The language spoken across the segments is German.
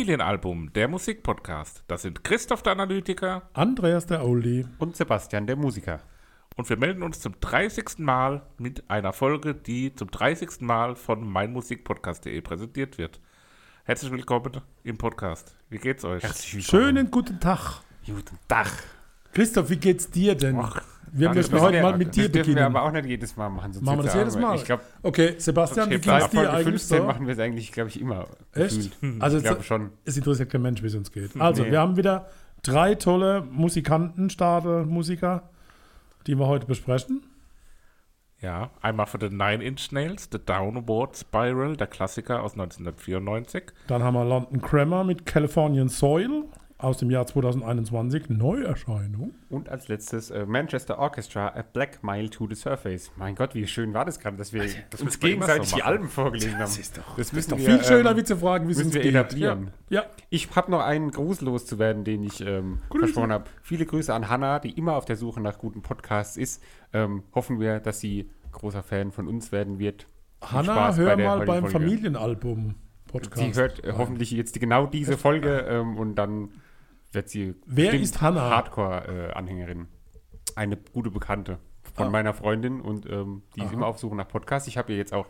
Familienalbum, der Musikpodcast. Das sind Christoph der Analytiker Andreas der Oldie. Und Sebastian, der Musiker. und wir melden uns zum 30. Mal mit einer Folge, die zum 30. Mal von meinmusikpodcast.de präsentiert wird. Herzlich willkommen im Podcast. Wie geht's euch? Herzlich willkommen. Schönen guten Tag. Guten Tag. Christoph, wie geht's dir denn? Ach, wir möchten Das heute wir- mal mit dir das beginnen. aber auch nicht jedes Mal machen. sonst Machen wir das jedes. Mal? Ich glaube, Okay, Sebastian, wie Sonst geht's hebt dir eigentlich 15 so? machen wir es eigentlich, glaube ich, immer. Echt? Also ich glaube schon. Es interessiert kein Mensch, wie es uns geht. Also, Nee. wir haben wieder drei tolle Musikanten, Stadel-Musiker, die wir heute besprechen. Ja, einmal für den Nine Inch Nails, The Downward Spiral, der Klassiker aus 1994. Dann haben wir London Grammar mit Californian Soil aus dem Jahr 2021, Neuerscheinung. Und als letztes äh, Manchester Orchestra, A Black Mile to the Surface. Mein Gott, wie schön war das gerade, dass wir uns müssen wir immer gegenseitig so die. Alben vorgelesen haben. Das ist doch- das müssen Doch wir, viel schöner, ähm, wie zu fragen, wie es uns wir geht. etablieren. Ja. Ich habe noch einen Gruß loszuwerden, den ich ähm, versprochen habe. Viele Grüße an Hannah, die immer auf der Suche nach guten Podcasts ist. Ähm, hoffen wir, dass sie großer Fan von uns werden wird. Hanna, hör bei mal beim Folge. Familienalbum-Podcast. Sie hört äh, hoffentlich jetzt die, genau diese Folge ähm, und dann wird sie Wer ist Hannah? Hardcore-Anhängerin. Eine gute Bekannte von Ah. meiner Freundin und ähm, die ist Aha. immer auf Suche nach Podcasts. Ich habe ihr jetzt auch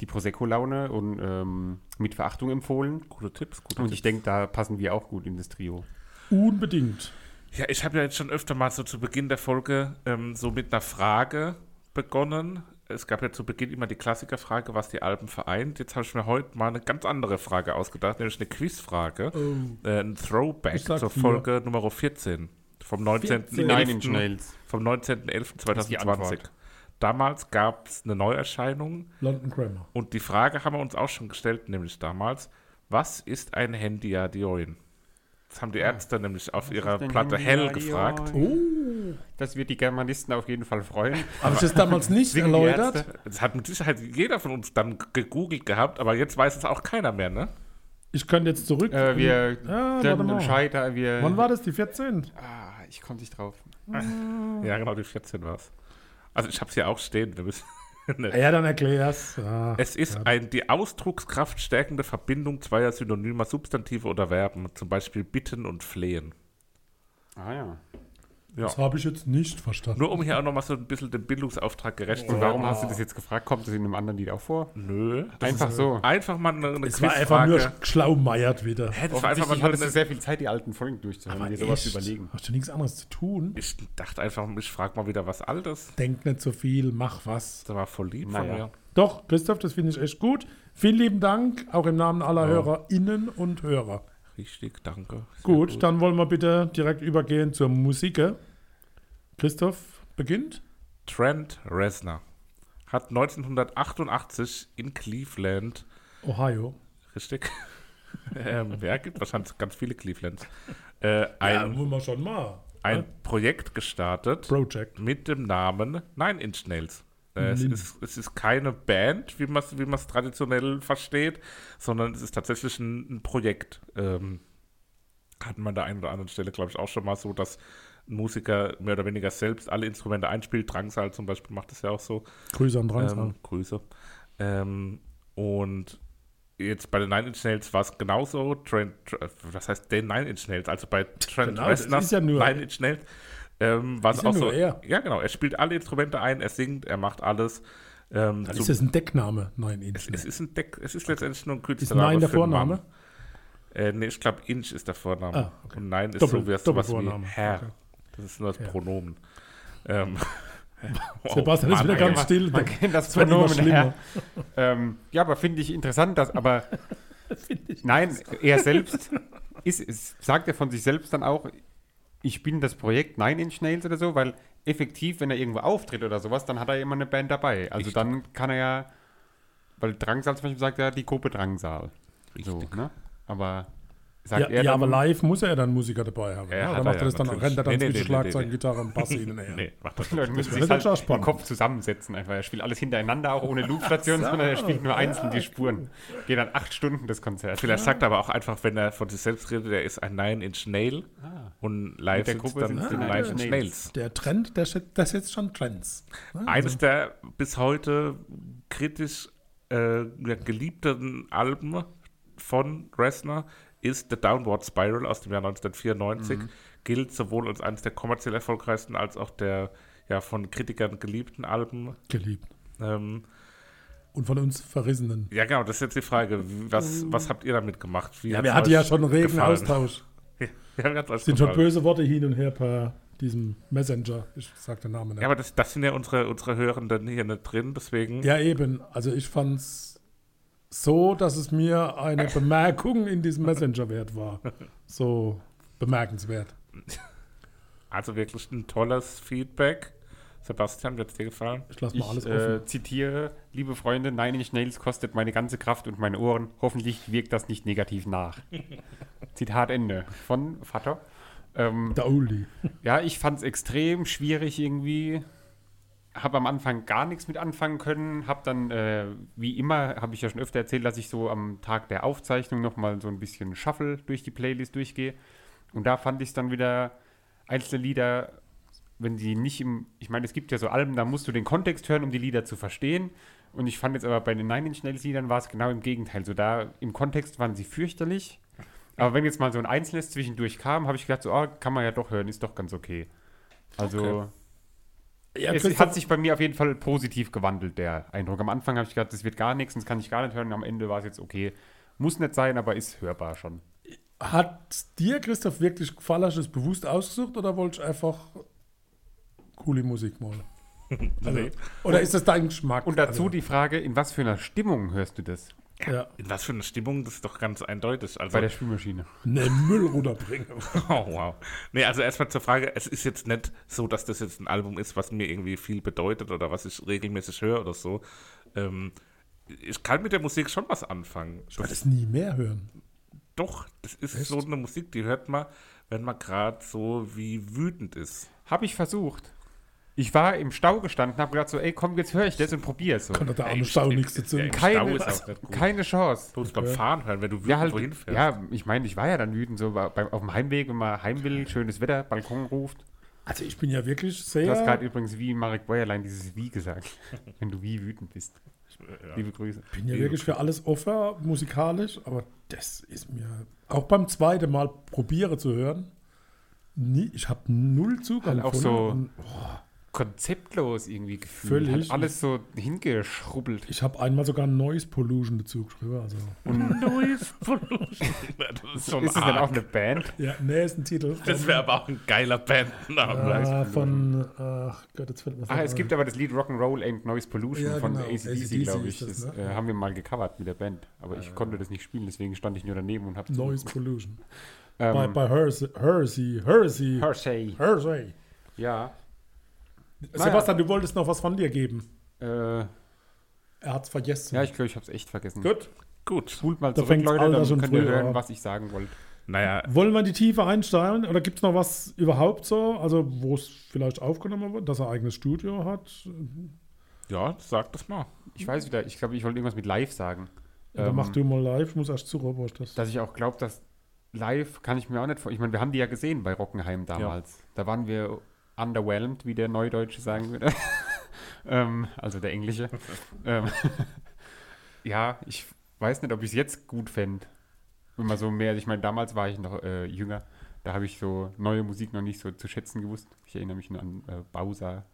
die Prosecco-Laune und ähm, mit Verachtung empfohlen. Gute Tipps, gute Und Tipps. ich denke, da passen wir auch gut in das Trio. Unbedingt. Ja, ich habe ja jetzt schon öfter mal so zu Beginn der Folge ähm, so mit einer Frage begonnen. Es gab ja zu Beginn immer die Klassikerfrage, was die Alben vereint. Jetzt habe ich mir heute mal eine ganz andere Frage ausgedacht, nämlich eine Quizfrage. Äh, ein Throwback zur. Folge Nummer 14 vom 19.11. Nine Inch Nails. Vom 19.11.2020. ist die Antwort. Damals gab es eine Neuerscheinung London Grammar. und die Frage haben wir uns auch schon gestellt, nämlich damals, was ist ein Handyadion? Das haben die Ärzte nämlich auf ihrer denn Platte Handy Hell gefragt. Oh, Das wird die Germanisten auf jeden Fall freuen. habe ich das damals nicht erläutert? Das hat mit Sicherheit jeder von uns dann gegoogelt gehabt, aber jetzt weiß es auch keiner mehr, ne? Ich könnte jetzt zurück. Äh, wir Ja, den Scheiter, wir... Wann war das? Die 14? Ah, ich komme nicht drauf. Ja, genau, die 14 war es. Also ich habe es hier auch stehen. Wir müssen Ja, dann erklär's. Ja. es ist ein, die Ausdruckskraft stärkende Verbindung zweier synonymer Substantive oder Verben, zum Beispiel bitten und flehen. Ah ja. Ja. Das habe ich jetzt nicht verstanden. Nur um hier auch nochmal so ein bisschen dem Bildungsauftrag gerecht zu Und werden. warum hast du das jetzt gefragt? Kommt das in einem anderen Lied auch vor? Nö. Einfach so. Einfach mal eine, eine es war einfach nur schlaumeiert wieder. Hä, das war einfach mal du eine, sehr viel Zeit, die alten Folgen durchzuhören und dir sowas Echt? überlegen. Hast du nichts anderes zu tun? ich dachte einfach, ich frage mal wieder was Altes. Denk nicht so viel, mach was. Das war voll lieb von Naja. mir. Doch, Christoph, das finde ich echt gut. Vielen lieben Dank, auch im Namen aller Ja. HörerInnen und Hörer. Richtig, danke. Sehr Gut, dann wollen wir bitte direkt übergehen zur Musik. Christoph beginnt. Trent Reznor hat 1988 in Cleveland, Ohio. richtig? ähm, ja, gibt wahrscheinlich ganz viele Clevelands. Äh, ein, muss man schon mal. ein Projekt gestartet Project. mit dem Namen Nine Inch Nails. Äh, es, ist, es ist keine Band, wie man es wie man's traditionell versteht, sondern es ist tatsächlich ein, ein Projekt. Ähm, hatten wir an der einen oder anderen Stelle, glaube ich, auch schon mal so, dass ein Musiker mehr oder weniger selbst alle Instrumente einspielt. Drangsal zum Beispiel macht das ja auch so. Grüße an Drangsal. Ähm, Grüße. Ähm, und jetzt bei den Nine Inch Nails war es genauso. Trent, Tr- was heißt den Nine Inch Nails? Also bei Trent Genau, das Reznor ist ja nur- Nine Inch Nails ähm, es Ist ja auch so. er. Ja, genau. Er spielt alle Instrumente ein, er singt, er macht alles. Ähm, so- ist das ein Deckname. Nein, es, Inch. es ist ein Deck, es ist letztendlich nur ein Ist Künstlername. Nein der. Vorname? Äh, nee, ich glaube, Inch ist der Vorname. Ah, okay. Und Nein ist Doppel- so wie sowas wie. Herr. Okay. Das ist nur das Ja. Pronomen. Ähm, Sebastian ist Mann, wieder ey. ganz still. Man kennt das Pronomen her. Ähm, ja, aber finde ich interessant, dass aber nein, er selbst ist, ist, sagt er von sich selbst dann auch, ich bin das Projekt Nine Inch Nails oder so, weil effektiv, wenn er irgendwo auftritt oder sowas, dann hat er immer eine Band dabei. Also Richtig. dann kann er ja, weil Drangsal zum Beispiel sagt ja die Gruppe Drangsal. So, Richtig. ne? Aber sagt Ja, er ja, aber live muss er ja dann Musiker dabei haben. Ja, Ja, dann er macht er ja, das dann, rennt er dann Nee, zwischen nee, Schlagzeug, nee. Gitarre und Bass hin und her. Nee, macht das Leute müssen Das sich halt spannend. Kopf zusammensetzen. Einfach. Er spielt alles hintereinander, auch ohne Loop-Station, sondern er spielt nur einzeln die Spuren. Geht dann acht Stunden das Konzert. Vielleicht sagt er aber auch einfach, wenn er von sich selbst redet, er ist ein Nine Inch Nail und live der Gruppe dann sind Nine Inch Nails. Der Trend, der, set- der setzt schon Trends. Ne? Eines der bis heute kritisch äh, geliebten Alben von Reznor ist The Downward Spiral aus dem Jahr 1994. Gilt sowohl als eines der kommerziell erfolgreichsten als auch der ja, von Kritikern geliebten Alben. Geliebt. Ähm, Und von uns Verrissenen. ja, genau, das ist jetzt die Frage. Was, was habt ihr damit gemacht? Wie Ja, wir hatten ja schon einen regen gefallen? Austausch. Ja, euch Sind schon böse Worte hin und her per diesem Messenger. Ich sag den Namen nicht. Ja, aber das, das sind ja unsere, unsere Hörenden hier nicht drin, deswegen. Ja, eben. Also ich fand's so, dass es mir eine Bemerkung in diesem Messenger wert war. So bemerkenswert. Also wirklich ein tolles Feedback. Sebastian, wird es dir gefallen? Ich lasse mal alles Ich offen. äh, zitiere, liebe Freunde, Nine Inch Nails kostet meine ganze Kraft und meine Ohren. Hoffentlich wirkt das nicht negativ nach. Zitat Ende von Vater. Ähm, Der Oldie. ja, ich fand es extrem schwierig irgendwie. Habe am Anfang gar nichts mit anfangen können. Habe dann, äh, wie immer, habe ich ja schon öfter erzählt, dass ich so am Tag der Aufzeichnung nochmal so ein bisschen Shuffle durch die Playlist durchgehe. Und da fand ich es dann wieder einzelne Lieder, wenn die nicht im, ich meine, es gibt ja so Alben, da musst du den Kontext hören, um die Lieder zu verstehen. Und ich fand jetzt aber bei den Nine Inch Nails Liedern war es genau im Gegenteil. So da im Kontext waren sie fürchterlich. Aber wenn jetzt mal so ein Einzelnes zwischendurch kam, habe ich gedacht, so, oh, kann man ja doch hören, ist doch ganz okay. Also Okay. Ja, es hat sich bei mir auf jeden Fall positiv gewandelt, der Eindruck. Am Anfang habe ich gedacht, das wird gar nichts, das kann ich gar nicht hören. Am Ende war es jetzt okay. Muss nicht sein, aber ist hörbar schon. hat dir, Christoph, wirklich gefallen? Hast du es bewusst ausgesucht oder wolltest du einfach coole Musik mal? Also, Nee. Oder ist das dein Geschmack? Und dazu also, die Frage, in was für einer Stimmung hörst du das? Ja, In was für eine Stimmung, das ist doch ganz eindeutig. Also, Bei der Spülmaschine. ne Müll runterbringen. oh, wow. Nee, also erstmal zur Frage, es ist jetzt nicht so, dass das jetzt ein Album ist, was mir irgendwie viel bedeutet oder was ich regelmäßig höre oder so. Ähm, ich kann mit der Musik schon was anfangen. Ich werde es nie mehr hören. Doch, das ist Echt? so eine Musik, die hört man, wenn man gerade so wie wütend ist. Habe ich versucht. Ich war im Stau gestanden, habe gedacht so, ey, komm, jetzt höre ich das und probier es so. Kann doch arme im Stau nichts dazu. ja, Keine, auch Chance. Du musst beim. Fahren hören, wenn du wütend Ja, halt, wohin fährst. ja, ich meine, ich war ja dann wütend, so bei, beim- auf dem Heimweg, wenn man heim will, schönes Wetter, Balkon ruft. Also ich bin ja wirklich Du hast sehr, gerade übrigens wie Marek Bäuerlein dieses Wie gesagt, wenn du wie wütend bist. Ja. Liebe Grüße. bin ja wirklich für alles offen, musikalisch, aber das ist mir auch beim zweiten Mal probiere zu hören. Nie, ich habe null Zugang Halt auch gefunden so- und, boah, Konzeptlos irgendwie gefühlt. Völlig. Hat alles so hingeschrubbelt. Ich habe einmal sogar Noise Pollution dazu geschrieben. Also. Noise Pollution. Das ist schon Ist es denn auch eine Band? Ja, nee, ist ein Titel. Das wäre aber auch ein geiler Bandname. äh, von, ach Gott, jetzt fällt mir Ah, es gibt aber das Lied Rock'n'Roll Ain't Noise Pollution Ja, von genau. ACDC, glaube ich. das, Das, ne? äh, haben wir mal gecovert mit der Band. Aber ich konnte das nicht spielen, deswegen stand ich nur daneben und habe Noise Pollution. Ähm, bei bei Hersey, Hersey, Hersey, Hershey. Hersey. Ja. Sebastian, du wolltest noch was von dir geben. Äh, Er hat's vergessen. ja, ich glaube, ich habe es echt vergessen. Gut. Gut. Spult mal Da zurück, Leute, dann schon könnt ihr hören, an. was ich sagen wollte. Naja, Wollen wir in die Tiefe einsteigen oder gibt es noch was überhaupt so, also wo es vielleicht aufgenommen wird, dass er eigenes Studio hat? ja, sag das mal. Ich weiß wieder, ich glaube, ich wollte irgendwas mit live sagen. Oder Ähm, mach du mal live, ich muss erst zu Robo das. Dass ich auch glaube, dass live kann ich mir auch nicht vor. Ich meine, wir haben die ja gesehen bei Rockenheim damals. Da waren wir underwhelmed, wie der Neudeutsche sagen würde. ähm, also der Englische. ähm, ja, ich weiß nicht, ob ich es jetzt gut fände. Wenn man so mehr, ich meine, damals war ich noch äh, jünger. Da habe ich so neue Musik noch nicht so zu schätzen gewusst. Ich erinnere mich nur an äh, Bowser.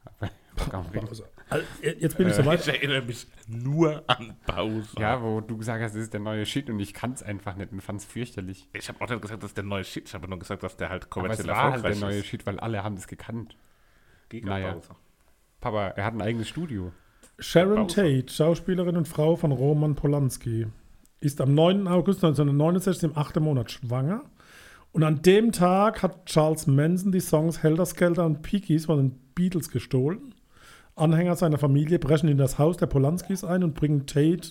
Ring. Also, jetzt bin ich Äh, soweit. Ich erinnere mich nur an Bowser. Ja, wo du gesagt hast, das ist der neue Shit und ich kann es einfach nicht und fand es fürchterlich. Ich habe auch nicht gesagt, das ist der neue Shit. Ich habe nur gesagt, dass der halt Aber es kommerziell war halt der neue. Shit, weil alle haben das gekannt. Giga Naja. Bowser. Papa, er hat ein eigenes Studio. Sharon. Tate, Schauspielerin und Frau von Roman Polanski, ist am 9. August 1969 im 8. Monat schwanger. Und an dem Tag hat Charles Manson die Songs Helter Skelter und Pickies von den Beatles gestohlen. Anhänger seiner Familie brechen in das Haus der Polanskis ein und bringen Tate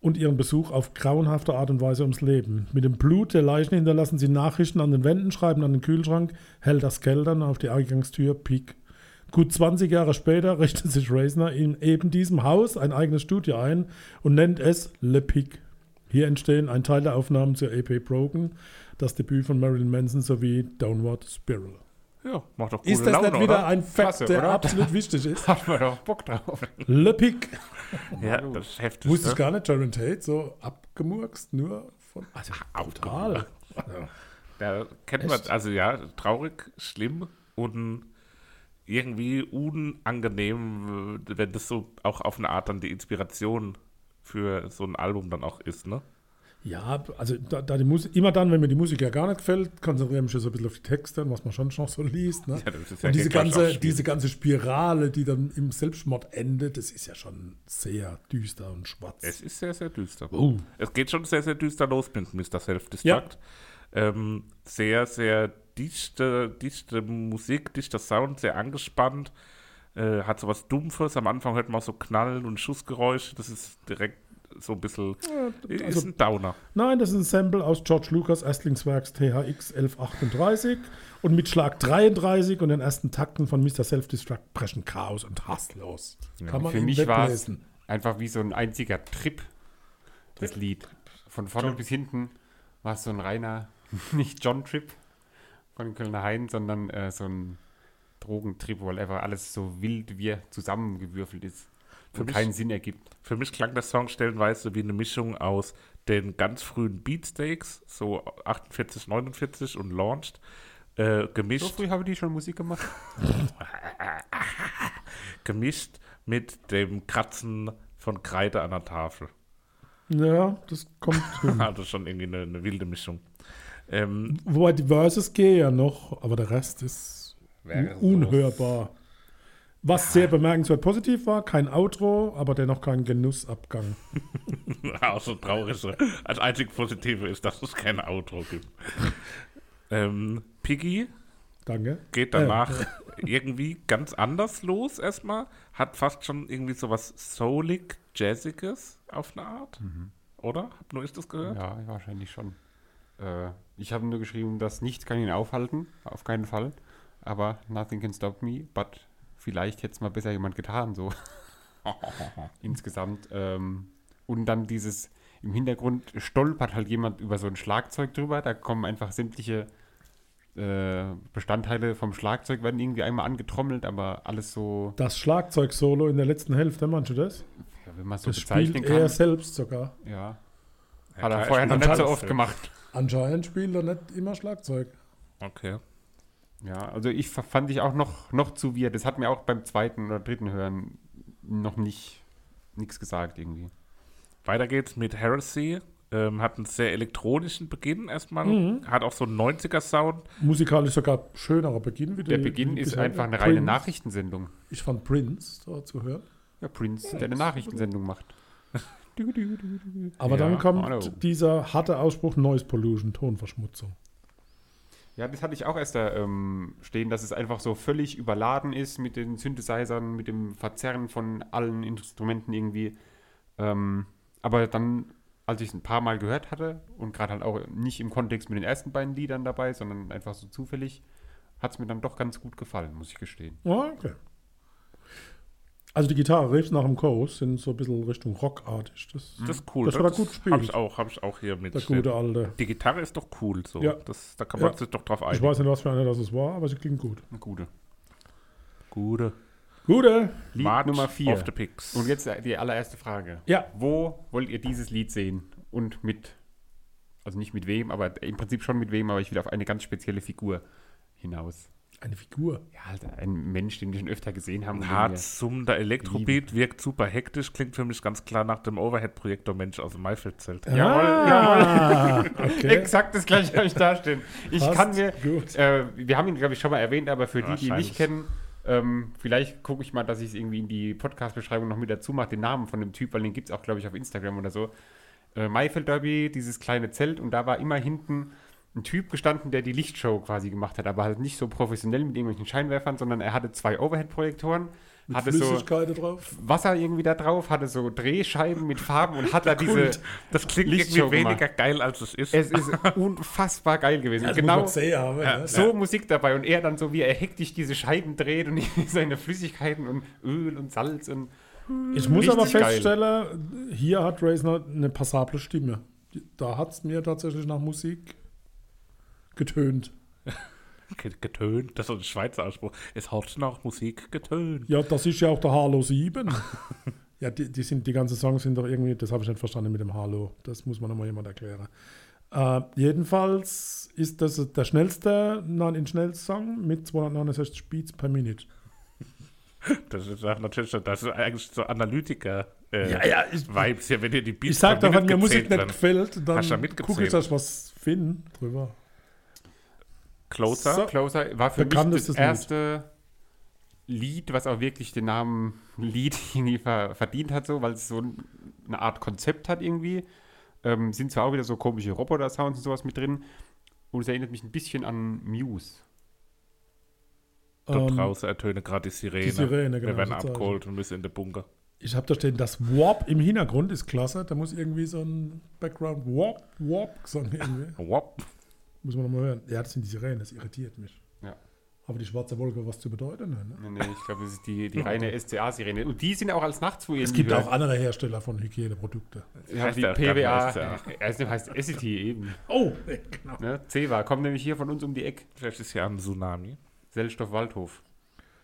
und ihren Besuch auf grauenhafte Art und Weise ums Leben. Mit dem Blut der Leichen hinterlassen sie Nachrichten an den Wänden, schreiben an den Kühlschrank Helter Skelter und auf die Eingangstür Pick. Gut 20 Jahre später richtet sich Reisner in eben diesem Haus ein eigenes Studio ein und nennt es Le Pic. Hier entstehen ein Teil der Aufnahmen zur EP Broken, das Debüt von Marilyn Manson sowie Downward Spiral. Ja, macht doch gute Ist das Laune, nicht wieder oder? ein Fakt, Klasse, der oder? absolut wichtig ist? Hat man doch Bock drauf. Le Pic. Ja, das ist heftig. Wusste ne? ich gar nicht, Sharon Tate so abgemurkst, nur Von, also brutal. Also, Da kennt man, Echt? also ja, traurig, schlimm und irgendwie unangenehm, wenn das so auch auf eine Art dann die Inspiration für so ein Album dann auch ist, ne? Ja, also da, da die Musik, immer dann, wenn mir die Musik ja gar nicht gefällt, konzentriere ich mich ja so ein bisschen auf die Texte und was man schon noch so liest. Ne? Ja, ja und diese ganze, diese ganze Spirale, die dann im Selbstmord endet, das ist ja schon sehr düster und schwarz. Es ist sehr, sehr düster. Oh. Es geht schon sehr, sehr düster los mit Mr. Self-Destruct. Ähm, sehr, sehr dichte, dichte Musik, dichter Sound, sehr angespannt. Äh, hat so was Dumpfes. Am Anfang hört man auch so Knallen und Schussgeräusche. Das ist direkt so ein bisschen. ist also- ein Downer. Nein, das ist ein Sample aus George Lucas Erstlingswerks THX 1138 und mit Schlag 33 und den ersten Takten von Mr. Self-Destruct brechen Chaos und Hass los. Kann man Für mich war es einfach wie so ein einziger Trip, das Lied. Von vorne bis hinten war es so ein reiner, nicht John-Trip von Kölner Hain, sondern äh, so ein Drogentrip, einfach alles so wild wie zusammengewürfelt ist Für mich- keinen Sinn ergibt. Für mich klang der Song stellenweise wie eine Mischung aus den ganz frühen Beatsteaks, so 48, 49 und Launched, äh, So gemischt, früh habe die schon Musik gemacht. gemischt mit dem Kratzen von Kreide an der Tafel. Ja, das kommt hin. Also schon irgendwie eine, eine wilde Mischung. Ähm, Wobei die Verses gehen ja noch, aber der Rest ist so- unhörbar. Was sehr bemerkenswert positiv war, kein Outro, aber dennoch kein Genussabgang. auch so traurig. Als einzig Positive ist, dass es kein Outro gibt. ähm, Piggy Danke. geht danach irgendwie ganz anders los erstmal. Hat fast schon irgendwie so was Soulig, Jazziges auf eine Art. Oder? Hab nur ich das gehört? Ja, wahrscheinlich schon. Äh, ich habe nur geschrieben, dass nichts kann ihn aufhalten, auf keinen Fall. Aber nothing can stop me, but vielleicht hätte es mal besser jemand getan, so insgesamt. Ähm, und dann dieses, im Hintergrund stolpert halt jemand über so ein Schlagzeug drüber, da kommen einfach sämtliche äh, Bestandteile vom Schlagzeug, werden irgendwie einmal angetrommelt, aber alles so, Das Schlagzeug-Solo in der letzten Hälfte, meinst du das? ja, wenn man so Das bezeichnen spielt kann. er selbst sogar. Ja. Ja, Hat er vorher noch nicht so oft gemacht. Anscheinend spielt er nicht immer Schlagzeug. Okay. Ja, also ich fa- fand ich auch noch, noch zu weird. Das hat mir auch beim zweiten oder dritten Hören noch nicht nichts gesagt irgendwie. Weiter geht's mit Heresy. Ähm, hat einen sehr elektronischen Beginn erstmal. Mhm. Hat auch so einen 90er-Sound. Musikalisch sogar schönerer Beginn. Wie Der die- Beginn wie ist einfach eine reine Prince. Nachrichtensendung. Ich fand Prince da zu hören. Ja, Prince, der eine Nachrichtensendung macht. Aber Ja, dann kommt hallo. dieser harte Ausspruch Noise Pollution, Tonverschmutzung. Ja, das hatte ich auch erst da ähm, stehen, dass es einfach so völlig überladen ist mit den Synthesizern, mit dem Verzerren von allen Instrumenten irgendwie. Ähm, aber dann, als ich es ein paar Mal gehört hatte und gerade halt auch nicht im Kontext mit den ersten beiden Liedern dabei, sondern einfach so zufällig, hat es mir dann doch ganz gut gefallen, muss ich gestehen. Ah, okay. Also die Gitarre-Riffs nach dem Chorus sind so ein bisschen Richtung Rockartig. Das, Das ist cool. Das wird er gut Habe gespielt. ich, auch- hab ich auch hier mit. der gute alte. Die Gitarre ist doch cool. So. Ja. Das, da kann man Ja. sich doch drauf Ich einigen. weiß nicht, was für eine das es war, aber sie klingt gut. Eine gute. Gute. Gute. Lied March Nummer 4. of the Picks. Und jetzt die allererste Frage. Ja. Wo wollt ihr dieses Lied sehen? Und mit, also nicht mit wem, aber im Prinzip schon mit wem, aber ich will auf eine ganz spezielle Figur hinaus. Eine Figur. Ja, halt ein Mensch, den wir schon öfter gesehen haben. hart summender Elektrobeat wirkt super hektisch, klingt für mich ganz klar nach dem Overhead-Projektor Mensch aus dem Maifeldzelt. ah, okay. Exakt das gleiche habe ich da stehen. Ich Passt. kann mir, Gut. äh, wir haben ihn, glaube ich, schon mal erwähnt, aber für die, die ihn nicht kennen, ähm, vielleicht gucke ich mal, dass ich es irgendwie in die Podcast-Beschreibung noch mit dazu mache, den Namen von dem Typ, weil den gibt es auch, glaube ich, auf Instagram oder so. Äh, Maifeld Derby, dieses kleine Zelt und da war immer hinten ein Typ gestanden, der die Lichtshow quasi gemacht hat, aber halt nicht so professionell mit irgendwelchen Scheinwerfern, sondern er hatte zwei Overhead-Projektoren, Mit hatte so Flüssigkeit drauf. Wasser irgendwie da drauf, hatte so Drehscheiben mit Farben und hat da diese. Das klingt Lichtshow irgendwie weniger gemacht. geil, als es ist. Es ist unfassbar geil gewesen. Das genau haben, ne? so Musik dabei und er dann so, wie er hektisch diese Scheiben dreht und seine Flüssigkeiten und Öl und Salz und. Ich muss aber geil. feststellen, hier hat Reisner eine passable Stimme. Da hat es mir tatsächlich nach Musik getönt. Ge- Getönt, das ist ein Schweizer Ausspruch. Es hat nach Musik getönt. Ja, das ist ja auch der Halo 7. Ja, die, die, sind, die ganzen Songs sind doch irgendwie, das habe ich nicht verstanden mit dem Hallo. Das muss man nochmal jemand erklären. Äh, jedenfalls ist das der schnellste Nine-Inch-Nails-Song mit 269 Beats per Minute. Das ist natürlich, das ist eigentlich so Analytiker. Äh, Ja, ja, ich- Vibes hier, wenn dir die Beats Ich sag doch, wenn mir Musik nicht gefällt, dann gucke ich, dass ich was finde drüber. Closer. So. Closer war für mich das Lied. erste Lied, was auch wirklich den Namen Lied irgendwie ver verdient hat, so, weil es so ein- eine Art Konzept hat irgendwie. Ähm, sind zwar auch wieder so komische Roboter-Sounds und sowas mit drin. Und es erinnert mich ein bisschen an Muse. Dort Ähm, draußen ertöne gerade die Sirene. die Sirene, genau, Wir werden abgeholt und müssen in den Bunker. Ich habe da stehen, das Warp im Hintergrund ist klasse. Da muss irgendwie so ein Background Warp, Warp Gesang irgendwie. Wop. Muss man nochmal hören. Ja, das sind die Sirenen, das irritiert mich. Ja. Aber die schwarze Wolke, was zu bedeuten? Ne? Nee, nee, ich glaube, das ist die, die reine SCA-Sirene. Und die sind auch als Nachtruhe Es gibt auch andere Hersteller von Hygieneprodukten. Ja, Heißt die PWA. Es heißt SCT eben. Oh, genau. Ne? CEWA kommt nämlich hier von uns um die Ecke. Vielleicht ist ja ein Tsunami. Sellstoff Waldhof.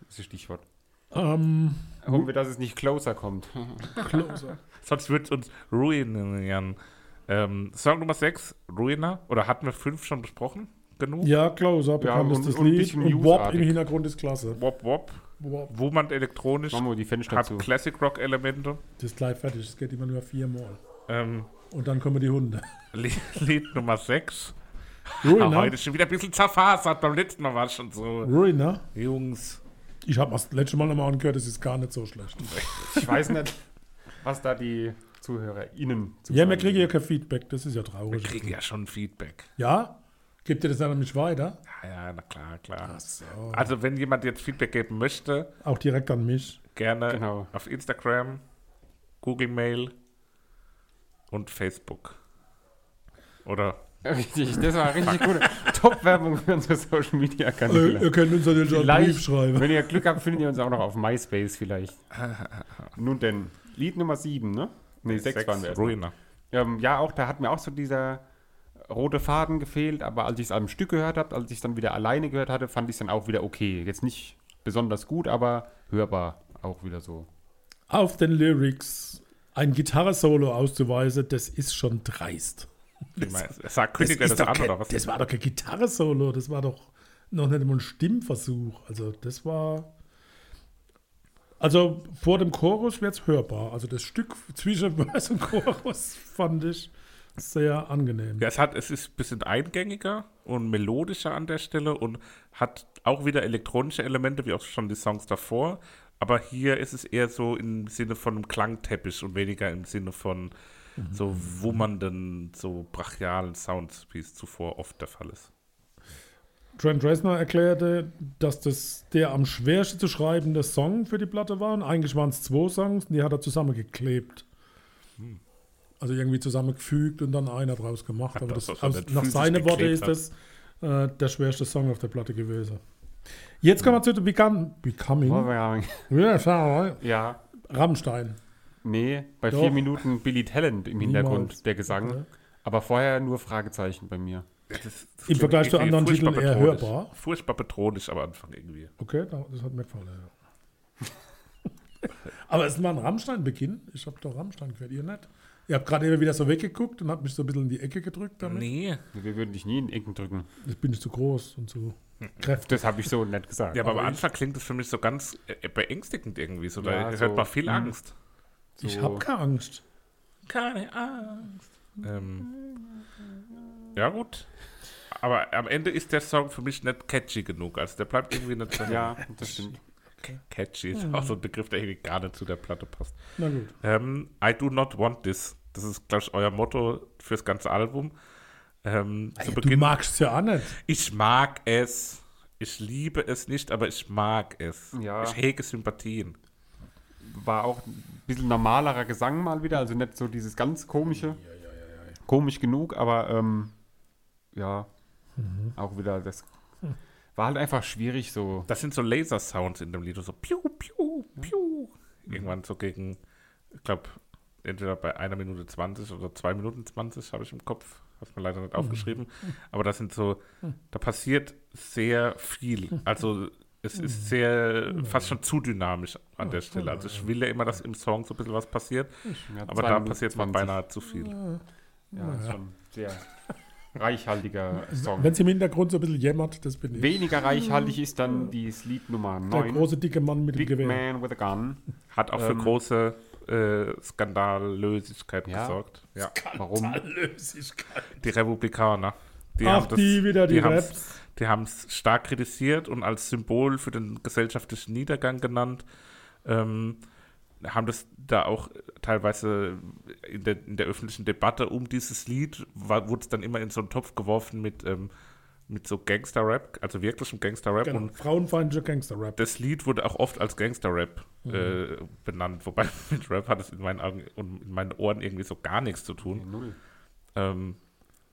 Das ist das Stichwort. Ähm, Hoffen wir, dass es nicht closer kommt. closer. Sonst wird es uns ruinieren. Ähm, Song Nummer 6, Ruiner. Oder hatten wir fünf schon besprochen? Genug? Ja, closer, bekannt und- ist das Lied. Und Warp im. Hintergrund ist klasse. Wop Wop. Warp. Wo man elektronisch Machen wir die Fenster hat zu. Classic Rock Elemente. Das ist gleich fertig. Es geht immer nur viermal. Ähm, Und dann kommen die Hunde. Lied, Lied Nummer 6. Ruiner. heute ist schon wieder ein bisschen zerfasert. Beim letzten Mal war es schon so. Ruiner. Jungs. Ich habe das letzte Mal nochmal angehört, das ist gar nicht so schlecht. Ich weiß nicht, was da die ZuhörerInnen zu Ja, wir kriegen ja kein Feedback, das ist ja Wir traurig. kriegen ja schon Feedback. Ja? Gibt ihr das dann nämlich weiter? Ja, ja, na klar, klar. Ach so. Also, wenn jemand jetzt Feedback geben möchte, Auch direkt an mich. gerne Genau. auf Instagram, Google Mail und Facebook. Oder Richtig, das war richtig gute Top-Werbung für unsere Social Media Äh, Kanäle. ihr könnt uns natürlich auch einen Brief schreiben. wenn ihr Glück habt, findet ihr uns auch noch auf MySpace vielleicht. Nun denn, Lied Nummer 7, ne? Ne, 6 waren wir erst. Ruiner. Ähm, ja, auch da hat mir auch so dieser rote Faden gefehlt, aber als ich es am Stück gehört habe, als ich es dann wieder alleine gehört hatte, fand ich es dann auch wieder okay. Jetzt nicht besonders gut, aber hörbar auch wieder so. Auf den Lyrics ein Gitarre-Solo auszuweisen, das ist schon dreist. Ich meine, Sag, kündigt er ist das doch an kein, oder was? das war doch kein Gitarre-Solo, das war doch noch nicht mal ein Stimmversuch. Also das war... Also vor dem Chorus wird es hörbar. Also das Stück zwischen Vers und Chorus fand ich sehr angenehm. Ja, es, hat, es ist ein bisschen eingängiger und melodischer an der Stelle und hat auch wieder elektronische Elemente, wie auch schon die Songs davor. Aber hier ist es eher so im Sinne von einem Klangteppich und weniger im Sinne von so wummernden, so brachialen Sounds, wie es zuvor oft der Fall ist. Trent Reznor erklärte, dass das der am schwersten zu schreibende Song für die Platte war. Und eigentlich waren es zwei Songs und die hat er zusammengeklebt. Also irgendwie zusammengefügt und dann einer draus gemacht. Hat Aber das das, auch so aus, nicht nach seinen Worten ist das äh, der schwerste Song auf der Platte gewesen. Jetzt kommen wir zu The Become, Becoming. Ja, Ja, Rammstein. nee, bei Doch. vier Minuten Billy Talent im Hintergrund, Niemals. der Gesang. Okay. Aber vorher nur Fragezeichen bei mir. Das, das Im Vergleich zu anderen Titeln eher hörbar. Furchtbar bedrohlich am Anfang irgendwie. Okay, da- das hat mir gefallen. Ja. Aber es war ein Rammstein-Beginn. Ich habe doch Rammstein gehört, ihr nicht? Ihr habt gerade immer wieder so weggeguckt und habt mich so ein bisschen in die Ecke gedrückt damit. Nee. Wir würden dich nie in Ecken drücken. Ich bin nicht zu groß und zu kräftig. Das habe ich so nicht gesagt. Ja, aber am Aber ich- Anfang klingt das für mich so ganz äh, beängstigend irgendwie. So, da Ja, hört so, man viel hm. Angst. So- Ich habe keine Angst. Keine Angst. Ähm, ja, gut. Aber am Ende ist der Song für mich nicht catchy genug. Also der bleibt irgendwie nicht so Ja, das stimmt. catchy. Ist auch so ein Begriff, der irgendwie gar nicht zu der Platte passt. Na gut. Ähm, I do not want this. Das ist, glaube ich, euer Motto fürs ganze Album. Ähm, zu Ey, du magst es ja auch nicht. ich mag es. Ich liebe es nicht, aber ich mag es. Ja. Ich hege Sympathien. War auch ein bisschen normalerer Gesang mal wieder, also nicht so dieses ganz komische. Komisch genug, aber ähm, ja, auch wieder das. War halt einfach schwierig so. Das sind so Laser-Sounds in dem Lied, so piu, piu, piu. Irgendwann so gegen, ich glaube, entweder bei einer Minute 20 oder zwei Minuten 20 habe ich im Kopf. Hast mir leider nicht aufgeschrieben. Aber das sind so, da passiert sehr viel. Also es ist sehr, fast schon zu dynamisch an der Stelle. Also ich will ja immer, dass im Song so ein bisschen was passiert, Ja, aber da passiert mal 20. beinahe zu viel. Ja, ist schon sehr reichhaltiger Song. Wenn es im Hintergrund so ein bisschen jämmert, das bin ich. Weniger reichhaltig ist dann dieses Lied Nummer Der 9. große, dicke Mann mit Big dem Gewehr. Man with a Gun. Hat auch für Ähm, große äh, Skandalösigkeit Ja. gesorgt. Ja. Warum? Die Republikaner. Die Ach, haben das- die wieder, die haben's- Raps. Die haben es stark kritisiert und als Symbol für den gesellschaftlichen Niedergang genannt. Ähm, haben das da auch teilweise in der, in der öffentlichen Debatte um dieses Lied, war, wurde es dann immer in so einen Topf geworfen mit, ähm, mit so Gangster-Rap, also wirklichem Gangster-Rap. Genau. Und Frauenfeindlicher Gangster-Rap. das Lied wurde auch oft als Gangster-Rap Mhm. äh, benannt, wobei mit Rap hat es in meinen Augen und in meinen Ohren irgendwie so gar nichts zu tun. Null. Ähm,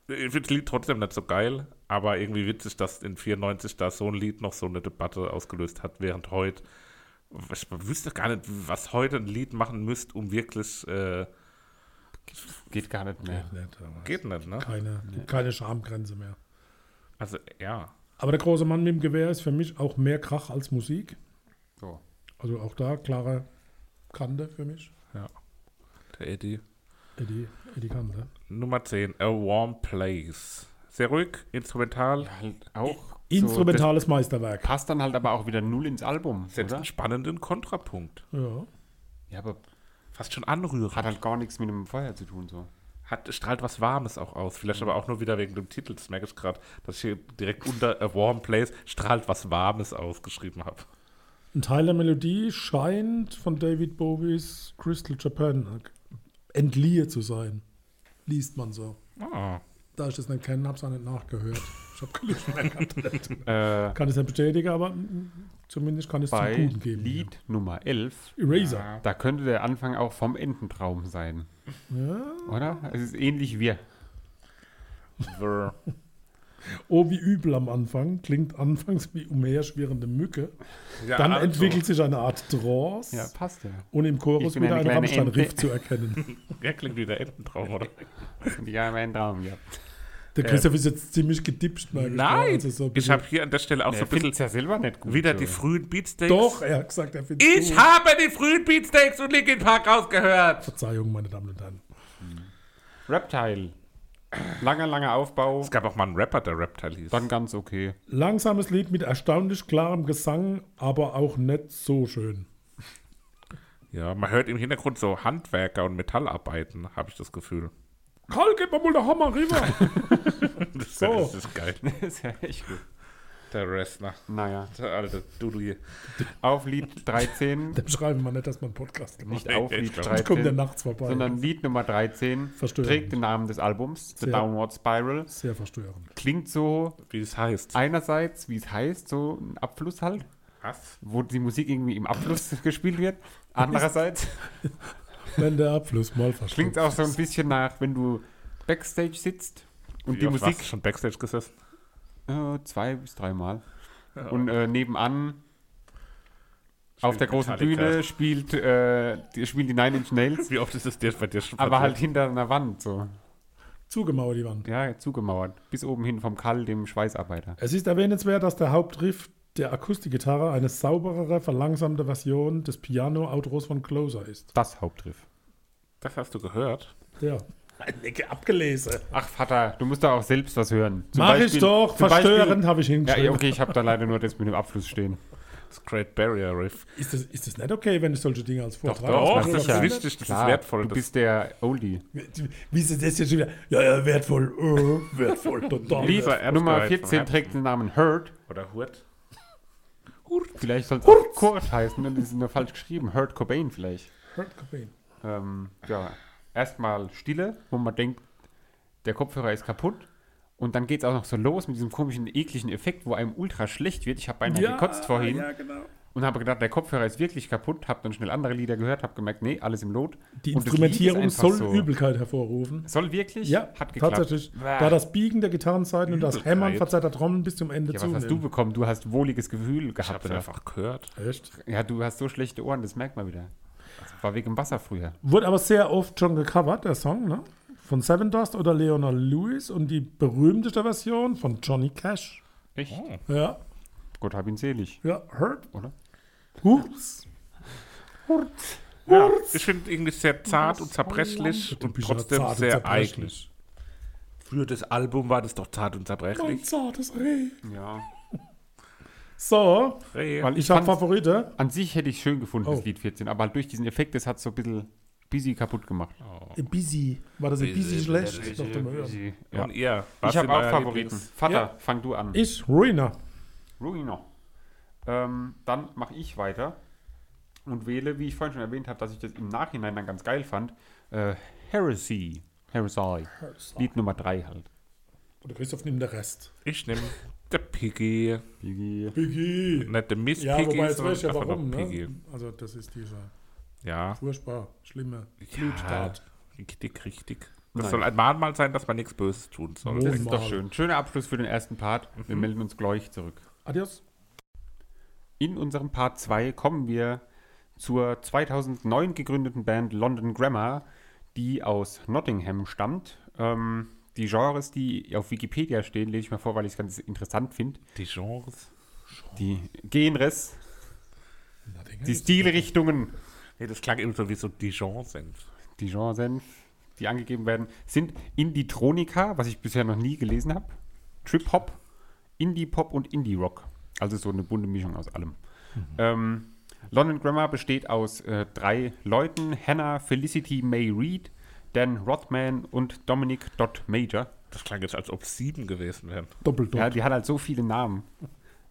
ich finde das Lied trotzdem nicht so geil, aber irgendwie witzig, dass in 94 da so ein Lied noch so eine Debatte ausgelöst hat, während heute, ich wüsste gar nicht, was heute ein Lied machen müsst, um wirklich, äh, Geht gar nicht mehr. Geht nicht, geht nicht, ne? keine, gibt keine Schamgrenze mehr. Also, ja. Aber der große Mann mit dem Gewehr ist für mich auch mehr Krach als Musik. So. Also auch da klare Kante für mich. Der Eddie. Eddie, Eddie Kante. Nummer 10, A Warm Place. Sehr ruhig, instrumental, Halt auch. Instrumentales So, Meisterwerk. passt dann halt aber auch wieder null ins Album, setzt oder? einen spannenden Kontrapunkt. Ja. Ja, aber Fast schon anrührend. hat halt gar nichts mit dem Feuer zu tun, so. Hat, strahlt was Warmes auch aus. Vielleicht aber auch nur wieder wegen dem Titel. Das merke ich gerade, dass ich hier direkt unter A Warm Place strahlt was Warmes ausgeschrieben habe. Ein Teil der Melodie scheint von David Bowies Crystal Japan entliehen zu sein. Liest man so. Ah. Da ich das nicht kenne, habe ich es auch nicht nachgehört. Ich habe gelesen. Äh, kann es nicht bestätigen, aber zumindest kann ich es zum bei Guten geben. Lied Nummer 11, Ja. Eraser. da könnte der Anfang auch vom Ententraum sein, Ja. oder? Es ist ähnlich wie. Oh, wie übel am Anfang. Klingt anfangs wie umherschwirrende Mücke. Ja, Dann also. entwickelt sich eine Art Trance. Ja, passt ja. Und im Chorus wieder ein Rammstein-Riff zu erkennen. Ja, klingt wie der Ententraum, oder? Ja, mein Traum, ja. Der Christoph ist jetzt ziemlich gedipscht. merke ich Nein! Also so ich habe hier an der Stelle auch so Er ein bisschen ja selber nicht gut. wieder so. die frühen Beatsteaks. Doch, er hat gesagt, er findet Ich habe die frühen Beatsteaks und Linkin Park rausgehört. Verzeihung, meine Damen und Herren. Reptile. Langer, langer Aufbau. Es gab auch mal einen Rapper, der Reptile hieß. Dann ganz okay. Langsames Lied mit erstaunlich klarem Gesang, aber auch nicht so schön. ja, man hört im Hintergrund so Handwerker und Metallarbeiten, habe ich das Gefühl. Karl, gib mir mal den Hammer rüber. Das ist, So. das ist geil. Das ist ja echt gut. Der Ressner. Naja. Der alte Dudel. Auf Lied 13. Dem schreiben wir nicht, dass man einen Podcast gemacht Nicht Nee, auf ich Lied glaub, hat. Kommt der 13. nachts vorbei. Sondern Lied Nummer 13 Verstörend. trägt den Namen des Albums, The Sehr. Downward Spiral. Sehr verstörend. Klingt so Wie es heißt. einerseits, wie es heißt, so ein Abfluss halt, Was? wo die Musik irgendwie im Abfluss gespielt wird. Andererseits Wenn der Abfluss mal verschwindet. klingt auch so ein bisschen nach, wenn du Backstage sitzt und Wie die Musik warst du schon Backstage gesessen? Äh, zwei bis dreimal und äh, nebenan auf Spielt der großen Metallica. Bühne spielt äh, die, spielen die Nine Inch Nails, Wie oft ist es dir bei dir schon aber halt hinter einer Wand so. Zugemauert die Wand. Ja, zugemauert. Bis oben hin vom Kall, dem Schweißarbeiter. Es ist erwähnenswert, dass der Hauptriff der Akustikgitarre eine sauberere, verlangsamte Version des Piano-Outros von Closer ist. Das Hauptriff. Das hast du gehört? Ja. Lecke abgelesen. Ach, Vater, du musst doch auch selbst was hören. Zum Mach ich Beispiel- doch. zum Verstörend habe ich hingeschrieben. ja, okay, ich habe da leider nur das mit dem Abfluss stehen. Das Great Barrier Riff. Ist, das, ist das nicht okay, wenn ich solche Dinge als Vortrag doch, mache das ist wichtig, das Klar, ist wertvoll. Du Das bist der Oldie. Wie ist das jetzt schon wieder? Ja, ja, wertvoll. Äh, wertvoll, total. Lied er muss Nummer bereit 14 vom trägt den Namen Hurt. oder Hurt. Vielleicht soll es auch Kurt heißen, und das ist nur falsch geschrieben. Hurt Cobain vielleicht. Kurt Cobain. Ähm, ja, erstmal Stille, wo man denkt, der Kopfhörer ist kaputt. Und dann geht es auch noch so los mit diesem komischen, ekligen Effekt, wo einem ultra schlecht wird. Ich habe beinahe gekotzt vorhin Ja, genau. und habe gedacht, der Kopfhörer ist wirklich kaputt. Habe dann schnell andere Lieder gehört, habe gemerkt, nee, alles im Lot. Die Und Instrumentierung soll so- Übelkeit hervorrufen. Soll wirklich? Ja, Hat geklappt. tatsächlich. Bäh. Da das Biegen der Gitarrenseiten und das. Hämmern verzerrter Trommeln bis zum Ende Ja, zu. was hast du bekommen? Du hast wohliges Gefühl Ich gehabt. hab's Oder? einfach gehört. Echt? Ja, du hast so schlechte Ohren, das merkt man wieder. Das war wegen Wasser früher. Wurde aber sehr oft schon gecovert, der Song, ne? Von Seven Dust oder Leonard Lewis und die berühmteste Version von Johnny Cash. Echt? Ja, Gott hab ihn selig, ja, Hurt. oder? Hups. Ja, ich finde irgendwie sehr zart und zerbrechlich und ja trotzdem zart und sehr zerbrechlich. eigen. Für das Album war das doch zart und Mein zerbrechlich. zartes Reh. Ja. So, Hey. Weil ich habe Favoriten. An sich hätte ich schön gefunden, Oh. das Lied 14, aber halt durch diesen Effekt, das hat so ein bisschen busy kaputt gemacht. Ein busy. War das ein busy schlecht? Durfte man hören. Busy, Ja. Und ihr? Was Ich habe auch Favoriten. Lieblings- Vater, Ja. fang du an. Ich, Ruiner. Ruino. Ähm, dann mache ich weiter und wähle, wie ich vorhin schon erwähnt habe, dass ich das im Nachhinein dann ganz geil fand, äh, Heresy. Heresy. Lied Nummer 3 halt. Oder Christoph nimmt den Rest. Ich nehme der Piggy. Biggie. Piggy. Nicht der Miss Ja, Piggy, wobei jetzt sondern weiß ich ja einfach warum. Ne? Piggy. Also das ist dieser Ja, furchtbar schlimme ja, Bluttat. richtig, richtig. Das Nein. soll ein Mahnmal sein, dass man nichts Böses tun soll. Das ist doch schön. Schöner Abschluss für den ersten Part. Wir melden uns gleich zurück. Adios. In unserem Part 2 kommen wir zur 2009 gegründeten Band London Grammar, die aus Nottingham stammt. Ähm, die Genres, die auf Wikipedia stehen, lese ich mal vor, weil ich es ganz interessant finde. Die Genres. Die Genres, die Stilrichtungen, Nee, das klang eben so wie so Dijon-Senf. die Genres, die angegeben werden, sind Indie-Tronika, was ich bisher noch nie gelesen habe, Trip-Hop, Indie-Pop und Indie-Rock. Also so eine bunte Mischung aus allem. Ähm, London Grammar besteht aus äh, drei Leuten, Hannah Felicity May Reed, Dan Rothman und Dominic Dot Major. Das klang jetzt, als ob sieben gewesen wären. Doppelt Ja, die hat halt so viele Namen.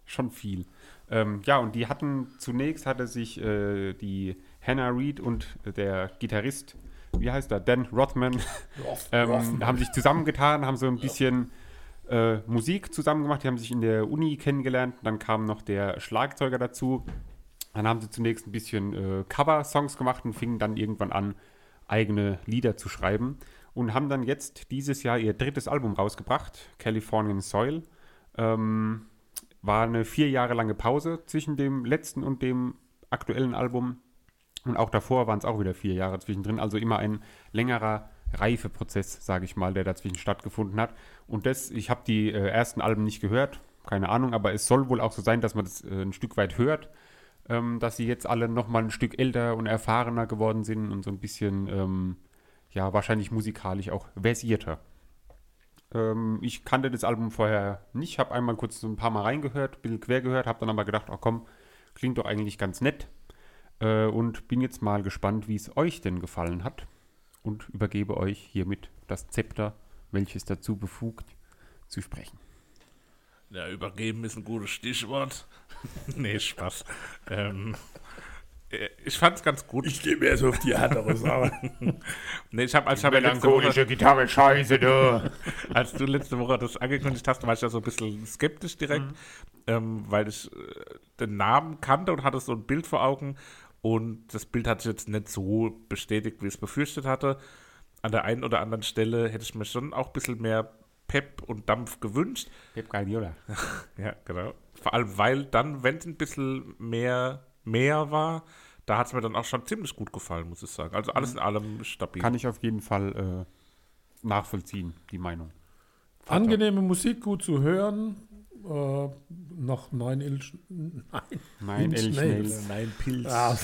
Schon viel. Ähm, ja, und die hatten zunächst hatte sich äh, die Hannah Reed und der Gitarrist, wie heißt er, Dan Rothman, ähm, haben sich zusammengetan, haben so ein bisschen äh, Musik zusammen gemacht. Die haben sich in der Uni kennengelernt. Dann kam noch der Schlagzeuger dazu. Dann haben sie zunächst ein bisschen äh, Cover-Songs gemacht und fingen dann irgendwann an, eigene Lieder zu schreiben. Und haben dann jetzt dieses Jahr ihr drittes Album rausgebracht, Californian Soil. Ähm, war eine vier Jahre lange Pause zwischen dem letzten und dem aktuellen Album. Und auch davor waren es auch wieder vier Jahre zwischendrin. Also immer ein längerer Reifeprozess, sage ich mal, der dazwischen stattgefunden hat. Und das, ich habe die äh, ersten Alben nicht gehört, keine Ahnung, aber es soll wohl auch so sein, dass man das äh, ein Stück weit hört, ähm, dass sie jetzt alle nochmal ein Stück älter und erfahrener geworden sind und so ein bisschen, ähm, ja, wahrscheinlich musikalisch auch versierter. Ähm, ich kannte das Album vorher nicht, habe einmal kurz so ein paar Mal reingehört, ein bisschen quer gehört, habe dann aber gedacht, ach komm, klingt doch eigentlich ganz nett. Äh, und bin jetzt mal gespannt, wie es euch denn gefallen hat. Und übergebe euch hiermit das Zepter, welches dazu befugt, zu sprechen. Ja, übergeben ist ein gutes Stichwort. nee, Spaß. ähm, äh, ich fand's ganz gut. Ich gehe mehr so auf die härtere Sache. nee, ich habe als, ich hab letzte Woche, Gitarre, scheiße, du. als du letzte Woche das angekündigt hast, war ich ja so ein bisschen skeptisch direkt, ähm, weil ich äh, den Namen kannte und hatte so ein Bild vor Augen. Und das Bild hat sich jetzt nicht so bestätigt, wie ich es befürchtet hatte. An der einen oder anderen Stelle hätte ich mir schon auch ein bisschen mehr Pep und Dampf gewünscht. Pep Guardiola. Ja, genau. Vor allem, weil dann, wenn es ein bisschen mehr, mehr war, da hat es mir dann auch schon ziemlich gut gefallen, muss ich sagen. Also alles in allem stabil. Kann ich auf jeden Fall äh, nachvollziehen, die Meinung. Angenehme Musik, gut zu hören. Äh, nach Nine Inch. Nein. Nein, Inch Nails. Nails. Nein, Pilz. Ah,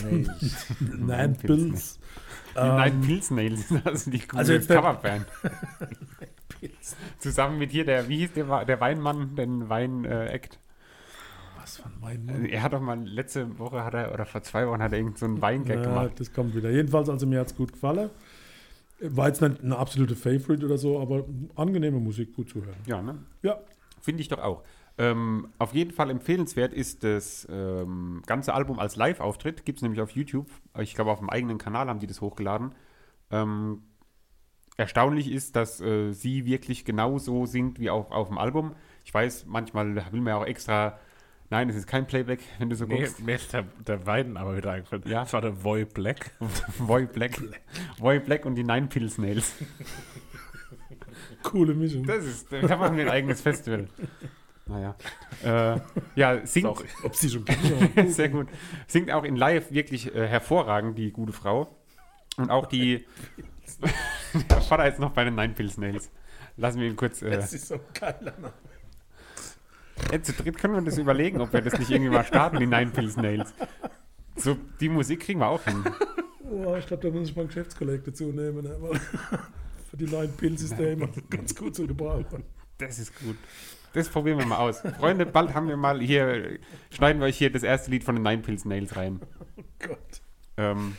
Nine Pills. Nein, Pilz Nails, also die coole Also jetzt Coverband. Zusammen mit hier, der, wie hieß der, der Weinmann, den Wein-Act. Was für ein Wein. Also er hat doch mal, letzte Woche hat er, oder vor zwei Wochen hat er irgend so einen Weingag Ja, gemacht. das kommt wieder. Jedenfalls, also mir hat es gut gefallen. War jetzt nicht eine absolute Favorite oder so, aber angenehme Musik, gut zu hören. Ja, ne? Ja, Finde ich doch auch. Ähm, auf jeden Fall empfehlenswert ist das ähm, ganze Album als Live-Auftritt. Gibt es nämlich auf YouTube. Ich glaube, auf dem eigenen Kanal haben die das hochgeladen. Ähm, erstaunlich ist, dass äh, sie wirklich genauso singt wie auch auf dem Album. Ich weiß, manchmal will man ja auch extra. Nein, es ist kein Playback, wenn du so Nee, guckst. mir ist der, der Wein aber wieder eingefallen. Ja. Das war der Voy Black. Voy Black. Voy Black und die Nine Pill Snails. coole Mischung. Das ist, da machen wir ein eigenes Festival. Naja. Äh, ja, singt, Sorry. Ob sie schon kennen. Sehr gut. Singt auch in Live wirklich äh, hervorragend, die gute Frau. Und auch die. Der Vater jetzt noch bei den Nine Pill Snails. Lassen wir ihn kurz. Äh, Das ist so ein geiler Name. äh, zu dritt können wir das überlegen, ob wir das nicht irgendwie mal starten, die Nine Pill Snails. So, die Musik kriegen wir auch hin. Oh, ich glaube, da muss ich mal einen Geschäftskollegen dazu nehmen. Ne? Für die neuen Pilzsysteme ganz gut zu gebrauchen. Das ist gut. Das probieren wir mal aus. Freunde, bald haben wir mal hier, schneiden wir euch hier das erste Lied von den Nine Pills Nails rein. Oh Gott. Ähm,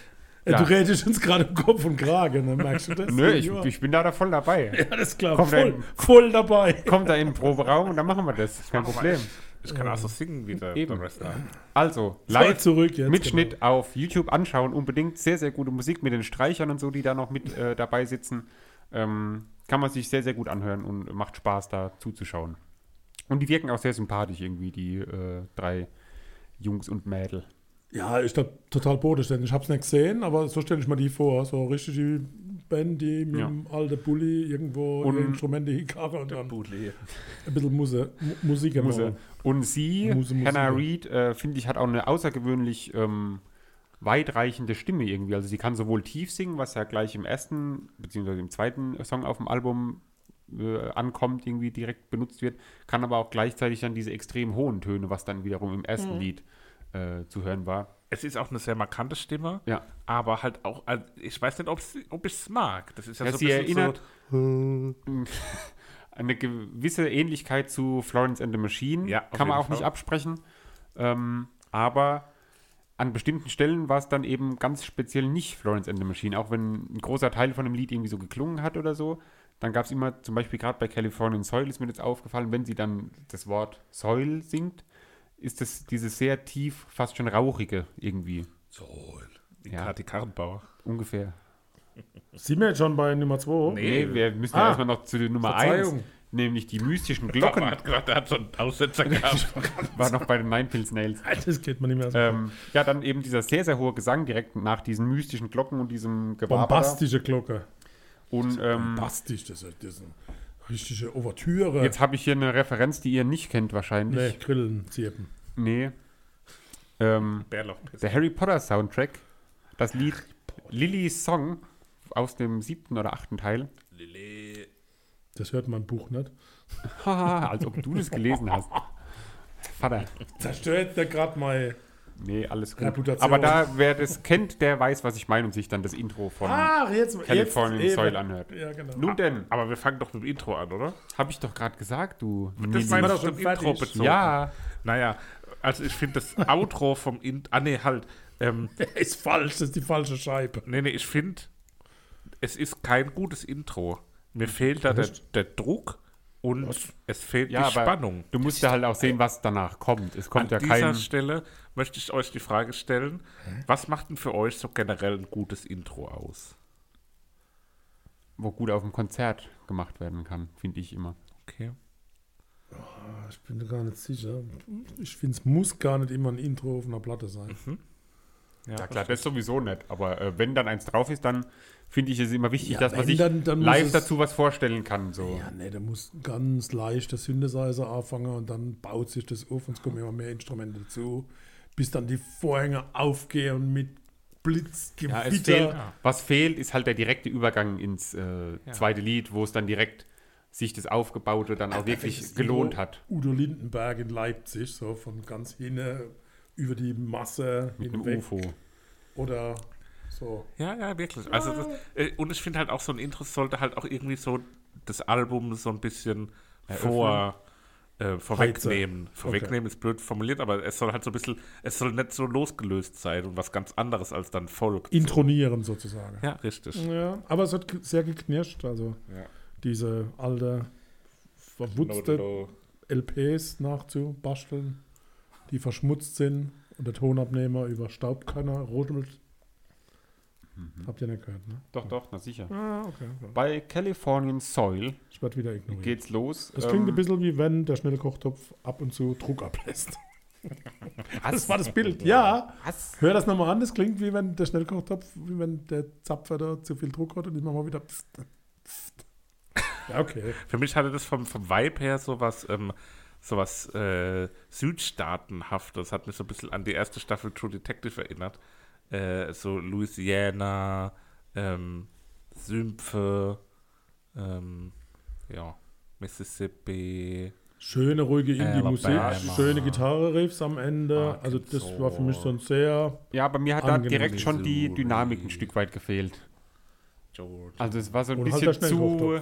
Ja. Du redest uns gerade im Kopf und Kragen, ne? merkst du das? nö, ich, ich bin da, da voll dabei. Ja, das ist klar. Komm, voll, dann- voll dabei. Kommt da in den Proberaum und dann machen wir das. Kein Problem. Ich kann auch so singen wie der, Eben. der Wrestler. Also, Live live zurück jetzt. Mitschnitt genau. auf YouTube anschauen. Unbedingt sehr, sehr gute Musik mit den Streichern und so, die da noch mit äh, dabei sitzen. Ähm, kann man sich sehr, sehr gut anhören und macht Spaß, da zuzuschauen. Und die wirken auch sehr sympathisch irgendwie, die äh, drei Jungs und Mädel. Ja, ich glaube total bodenständig. Ich habe es nicht gesehen, aber so stelle ich mir die vor. So richtig die Band, die mit Ja. dem alten Bulli irgendwo Und- ihre Instrumente hinkarren und dann Bootleg. ein bisschen Muse, Mu Musik Muse. Und sie, Muse, Muse. Hannah Reid, äh, finde ich, hat auch eine außergewöhnlich ähm, weitreichende Stimme irgendwie. Also sie kann sowohl tief singen, was ja gleich im ersten, beziehungsweise im zweiten Song auf dem Album äh, ankommt, irgendwie direkt benutzt wird, kann aber auch gleichzeitig dann diese extrem hohen Töne, was dann wiederum im ersten Mhm. Lied äh, zu hören war. Es ist auch eine sehr markante Stimme, Ja. aber halt auch, also ich weiß nicht, ob ich es mag. Das ist ja, Ja, so sie ein bisschen erinnert- so, Eine gewisse Ähnlichkeit zu Florence and the Machine Ja, kann man auch nicht Fall. absprechen. Ähm, aber an bestimmten Stellen war es dann eben ganz speziell nicht Florence and the Machine, auch wenn ein großer Teil von dem Lied irgendwie so geklungen hat oder so. Dann gab es immer, zum Beispiel gerade bei Californian Soil ist mir jetzt aufgefallen, wenn sie dann das Wort Soil singt, ist das dieses sehr tief, fast schon rauchige irgendwie Soul. Wie Ja. Kati Karrenbauer. ungefähr. Sind wir jetzt schon bei Nummer 2? Nee. Nee, wir müssen Ah, ja erstmal noch zu Nummer 1, Verzeihung. nämlich die mystischen Glocken. Glocken, hat gesagt, er hat so einen Aussetzer gehabt. war noch bei den Nine Pills Nails. Das geht man nicht mehr so. Ähm, ja, dann eben dieser sehr, sehr hohe Gesang direkt nach diesen mystischen Glocken und diesem Gewaber. Bombastische Glocke. Und ähm, Bombastisch, das ist, das ist eine richtige Ouvertüre. jetzt habe ich hier eine Referenz, die ihr nicht kennt nee, wahrscheinlich. Grillen, Zirpen. Nee. Ähm, der Harry Potter Soundtrack, das Lied Lillys Song aus dem siebten oder achten Teil. Lilly. Das hört man im Buch nicht. Haha, als ob du das gelesen hast. Vater. Zerstört der gerade mal. Nee, alles gut. Reputation. Aber da, wer das kennt, der weiß, was ich meine und sich dann das Intro von Ach, jetzt. Californian jetzt, Soil anhört. Ja, genau. Nun denn, Aber wir fangen doch mit dem Intro an, oder? habe ich doch gerade gesagt, du. Das meinst doch du schon Intro bezogen? Ja, Naja, also ich finde das Outro vom Intro, ah nee, halt, ähm, ist falsch, das ist die falsche Scheibe. nee, nee, ich finde, es ist kein gutes Intro. Mir fehlt da der, der Druck und es fehlt Ja, die Spannung. du musst ja halt auch sehen, was danach kommt. Es kommt An ja dieser kein. Stelle möchte ich euch die Frage stellen, was macht denn für euch so generell ein gutes Intro aus? wo gut auf dem Konzert gemacht werden kann, finde ich immer. Okay. Ich bin gar nicht sicher. Ich finde, es muss gar nicht immer ein Intro auf einer Platte sein. Ja, klar, das sowieso nicht. Aber äh, wenn dann eins drauf ist, dann finde ich es immer wichtig, Ja, dass man wenn, sich dann- dann live es- dazu was vorstellen kann. So. Ja, nee, da muss ganz leicht der Synthesizer anfangen und dann baut sich das auf und es kommen immer mehr Instrumente dazu, bis dann die Vorhänge aufgehen und mit Blitz, Ja, fehlt, was fehlt, ist halt der direkte Übergang ins äh, zweite Lied, wo es dann direkt sich das Aufgebaute dann auch wirklich gelohnt Udo- hat. Udo Lindenberg in Leipzig, so von ganz hinten über die Masse Mit einem hinweg. UFO. Oder so. Ja, ja, wirklich. Also das, äh, und ich finde halt auch so ein Intro sollte halt auch irgendwie so das Album so ein bisschen vor äh, vorwegnehmen. Vorwegnehmen ist blöd formuliert, aber es soll halt so ein bisschen, es soll nicht so losgelöst sein und was ganz anderes als dann folgt. Intronieren sozusagen. Ja, richtig. Ja, aber es hat sehr geknirscht, also Ja. diese alte, verwutzte LPs nachzubasteln, die verschmutzt sind und der Tonabnehmer über Staubkörner rodelt. Habt ihr nicht gehört, ne? Doch, doch, na sicher. Ah, okay. Bei Californian Soil Ich werde wieder ignoriert. geht's los. Es klingt Ähm, ein bisschen wie wenn der Schnellkochtopf ab und zu Druck ablässt. Das war das Bild. Ja, Was? hör das nochmal an. Das klingt wie wenn der Schnellkochtopf, wie wenn der Zapfer da zu viel Druck hat und ich mach mal wieder. Pst, pst. Ja, okay. Für mich hatte das vom, vom Vibe her sowas, ähm, sowas äh, Südstaatenhaftes. Das hat mich so ein bisschen an die erste Staffel True Detective erinnert. Äh, so Louisiana, ähm, Sümpfe, ähm, ja, Mississippi. Schöne, ruhige Indie-Musik, schöne Gitarre-Riffs am Ende. Also das war für mich so ein sehr... Ja, aber mir hat da direkt schon die. Dynamik ein Stück weit gefehlt. George. Also es war so ein Und halt bisschen der zu.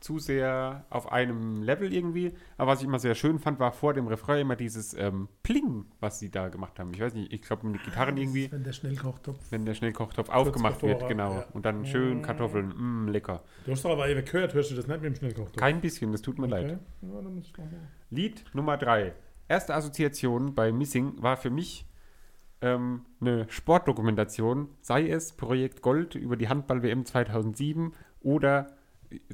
Zu sehr auf einem Level irgendwie. Aber was ich immer sehr schön fand, war vor dem Refrain immer dieses ähm, Pling, was sie da gemacht haben. Ich weiß nicht, ich glaube mit Gitarren irgendwie, Wenn der Schnellkochtopf... wenn der Schnellkochtopf aufgemacht wird, genau. ja. Und dann schön Kartoffeln, mm, lecker. Du hast doch aber eben gehört, hörst du das nicht mit dem Schnellkochtopf? Kein bisschen, das tut mir leid. Okay. Ja, noch mal. Lied Nummer 3. Erste Assoziation bei Missing war für mich ähm, eine Sportdokumentation, sei es Projekt Gold über die Handball-WM 2007 oder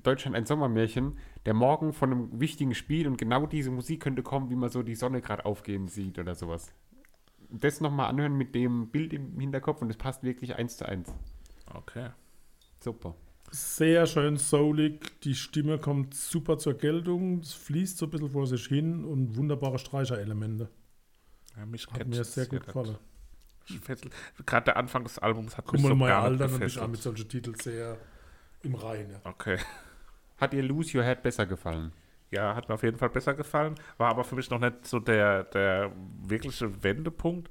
Deutschland ein Sommermärchen, der Morgen von einem wichtigen Spiel und genau diese Musik könnte kommen, wie man so die Sonne gerade aufgehen sieht oder sowas. Das nochmal anhören mit dem Bild im Hinterkopf und es passt wirklich eins zu eins. Okay. Super. Sehr schön soulig, die Stimme kommt super zur Geltung, es fließt so ein bisschen vor sich hin und wunderbare Streicherelemente. Ja, mich Hat mir sehr gut nicht. gefallen. Gerade der Anfang des Albums hat Guck mich mal, so mein gar nicht Alter und bist auch gefesselt. mit solchen Titeln sehr im Reinen. Okay. Hat dir Lose Your Head besser gefallen? Ja, hat mir auf jeden Fall besser gefallen. War aber für mich noch nicht so der, der wirkliche Wendepunkt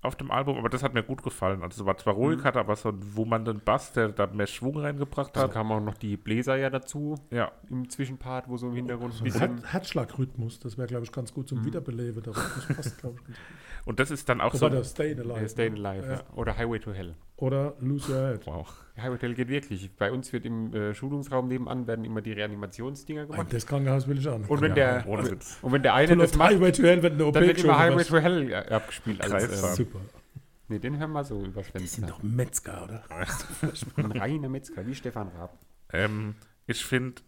auf dem Album, aber das hat mir gut gefallen. Also es war zwar ruhig, Mhm. hatte aber so einen wummernden Bass, der da mehr Schwung reingebracht Dann hat. kamen auch noch die Bläser ja dazu Ja, im Zwischenpart, wo so im Hintergrund ein So bisschen... Her Herzschlagrhythmus, das wäre, glaube ich, ganz gut zum Wiederbeleben. Der Rhythmus passt, glaube ich. ganz gut. Und das ist dann auch so. Stay Alive. Ja, Staying Alive, Ja. Oder Highway to Hell. Oder Lose Your Head. Wow. Highway to Hell geht wirklich. Bei uns wird im äh, Schulungsraum nebenan werden immer die Reanimationsdinger gemacht. das Krankenhaus will ich auch nicht. Und wenn Ja, der, und wenn der eine das macht, Highway to Hell, wenn eine OP dann wird immer Highway wird. to Hell äh, abgespielt. Als, ähm, Super. nee, den hören wir so über Das sind doch Metzger, oder? Ein reiner Metzger, wie Stefan Raab. Ähm, ich finde,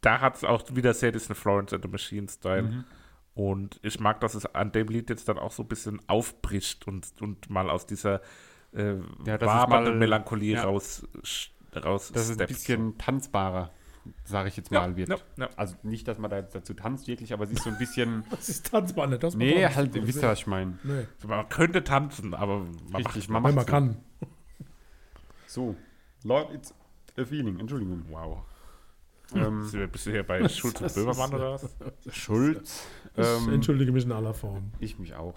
da hat es auch wieder sehr diesen Florence and the Machine-Style. Mhm. Und ich mag, dass es an dem Lied jetzt dann auch so ein bisschen aufbricht und, und mal aus dieser äh, Ja, mal- Melancholie ja. raus, raus Dass es ein bisschen tanzbarer, sage ich jetzt ja, mal, wird. ja, ja. Also nicht, dass man da jetzt dazu tanzt wirklich, aber es ist so ein bisschen... Das ist Tanzball, nicht das? nee, man halt, wisst ihr, was ich meine. Nee, Man könnte tanzen, aber man Richtig, macht man man kann. So, Lord, it's a feeling. Entschuldigung. Wow. Ähm, bist du hier bei Schulz und Böhmermann oder was? Schulz. Ich Ähm, entschuldige mich in aller Form. Ich mich auch.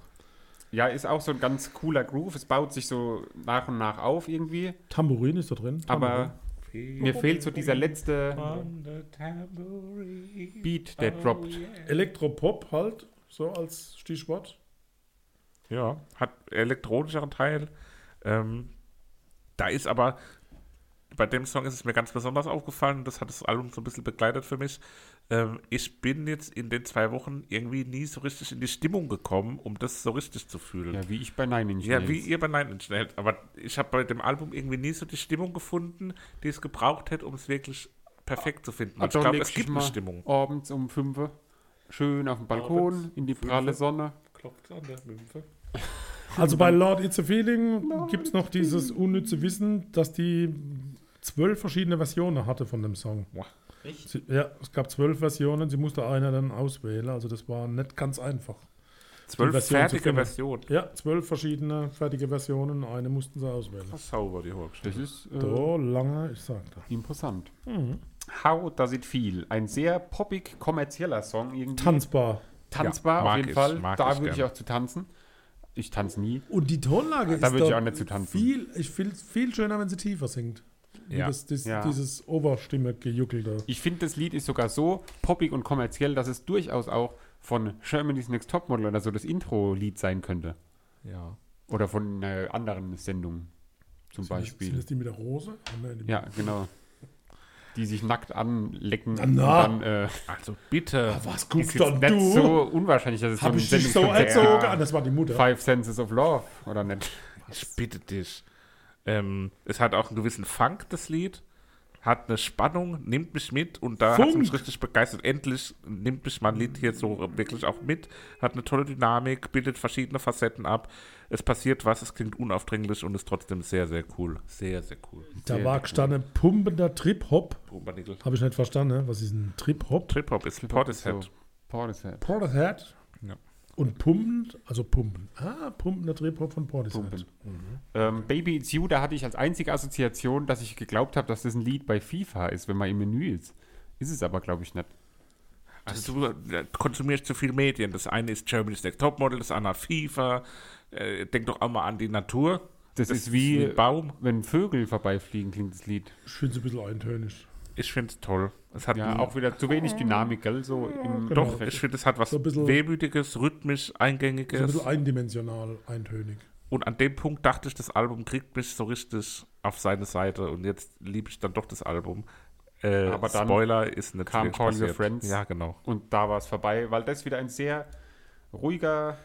Ja, ist auch so ein ganz cooler Groove. Es baut sich so nach und nach auf irgendwie. Tambourin ist da drin. Aber mir fehlt so dieser letzte Beat, der droppt. Elektropop halt, so als Stichwort. Ja, hat elektronischeren Teil. Ähm, da ist aber, bei dem Song ist es mir ganz besonders aufgefallen, das hat das Album so ein bisschen begleitet für mich. Ähm, ich bin jetzt in den zwei Wochen irgendwie nie so richtig in die Stimmung gekommen, um das so richtig zu fühlen. Ja, wie ich bei Nine Inch Ja, Nails. wie ihr bei Nine Inch Nails. Aber ich habe bei dem Album irgendwie nie so die Stimmung gefunden, die es gebraucht hätte, um es wirklich perfekt zu finden. Hat ich glaube, es gibt eine Stimmung. Abends um 5 Uhr. Schön auf dem Balkon, Abends, in die fünfe. pralle Sonne. Klopft an der Mümpfe. Also bei Lord It's a Feeling gibt es noch dieses unnütze Wissen, dass die zwölf verschiedene Versionen hatte von dem Song. Echt? Sie, ja, es gab zwölf Versionen, sie musste einer dann auswählen, also das war nicht ganz einfach. Zwölf Version fertige. Versionen. Ja, zwölf verschiedene fertige Versionen, eine mussten sie auswählen. Was sauber die Hochstelle. Das ist äh, So lange, ich sagte. imposant. Mhm. How Does It Feel? Ein sehr poppig, kommerzieller Song. Irgendwie. Tanzbar. Tanzbar Ja, auf jeden ich, Fall. Da ich würde ich auch zu tanzen. Ich tanze nie. Und die Tonlage Da ist würde ich auch nicht zu tanzen. Viel, ich finde es viel schöner, wenn sie tiefer singt. Ja. Das, das, Ja. Dieses Oberstimme gejuckelte. Ich finde, das Lied ist sogar so poppig und kommerziell, dass es durchaus auch von Germany's Next Topmodel oder so das Intro-Lied sein könnte. Ja. Oder von einer anderen Sendung zum Sind das, sind Beispiel. das die mit der Rose? Ah, nein, die Ja, genau. Die sich nackt anlecken Na, und na. dann äh, Also bitte. Ah, was ist guckst dann nicht du? so unwahrscheinlich, dass es so Hab ein ich dich so gibt. Ah, das war die Mutter. Five Senses of Love, oder nicht? Ich bitte dich. Ähm, es hat auch einen gewissen Funk, das Lied. Hat eine Spannung, nimmt mich mit und da hat Funk? mich richtig begeistert. Endlich nimmt mich mein Lied hier so wirklich auch mit. Hat eine tolle Dynamik, bildet verschiedene Facetten ab. Es passiert was, es klingt unaufdringlich und ist trotzdem sehr, sehr cool. Sehr, sehr cool. Da Sehr war cool. gestanden pumpender Trip-Hop. Pumpernickel. Habe ich nicht verstanden, ne? was ist ein Trip-Hop? Trip-Hop ist Portishead. So, Portishead. Portishead. Ja. Und pumpend, also pumpen. Ah, pumpender Trip-Hop von Portishead. Pumpen. Ähm, Baby It's You, da hatte ich als einzige Assoziation, dass ich geglaubt habe, dass das ein Lied bei FIFA ist, wenn man im Menü ist. Ist es aber, glaube ich, nicht. Also du äh, konsumierst zu viel Medien. Das eine ist Germany's Next Topmodel, das andere FIFA. Äh, denk doch auch mal an die Natur. Das, ist wie, ein Baum. wenn Vögel vorbeifliegen, klingt das Lied. Ich finde es ein bisschen eintönig. Ich finde es toll. Es hat Ja, auch wieder zu wenig Dynamik, gell? So im genau. Doch, ich finde, es hat was So ein bisschen- Wehmütiges, rhythmisch, So ein Eingängiges. bisschen eindimensional, eintönig. Und an dem Punkt dachte ich, das Album kriegt mich so richtig auf seine Seite. Und jetzt liebe ich dann doch das Album. Äh, Aber dann Spoiler ist nicht kam Call Your. Friends. Ja, genau. Und da war es vorbei, weil das wieder ein sehr ruhiger,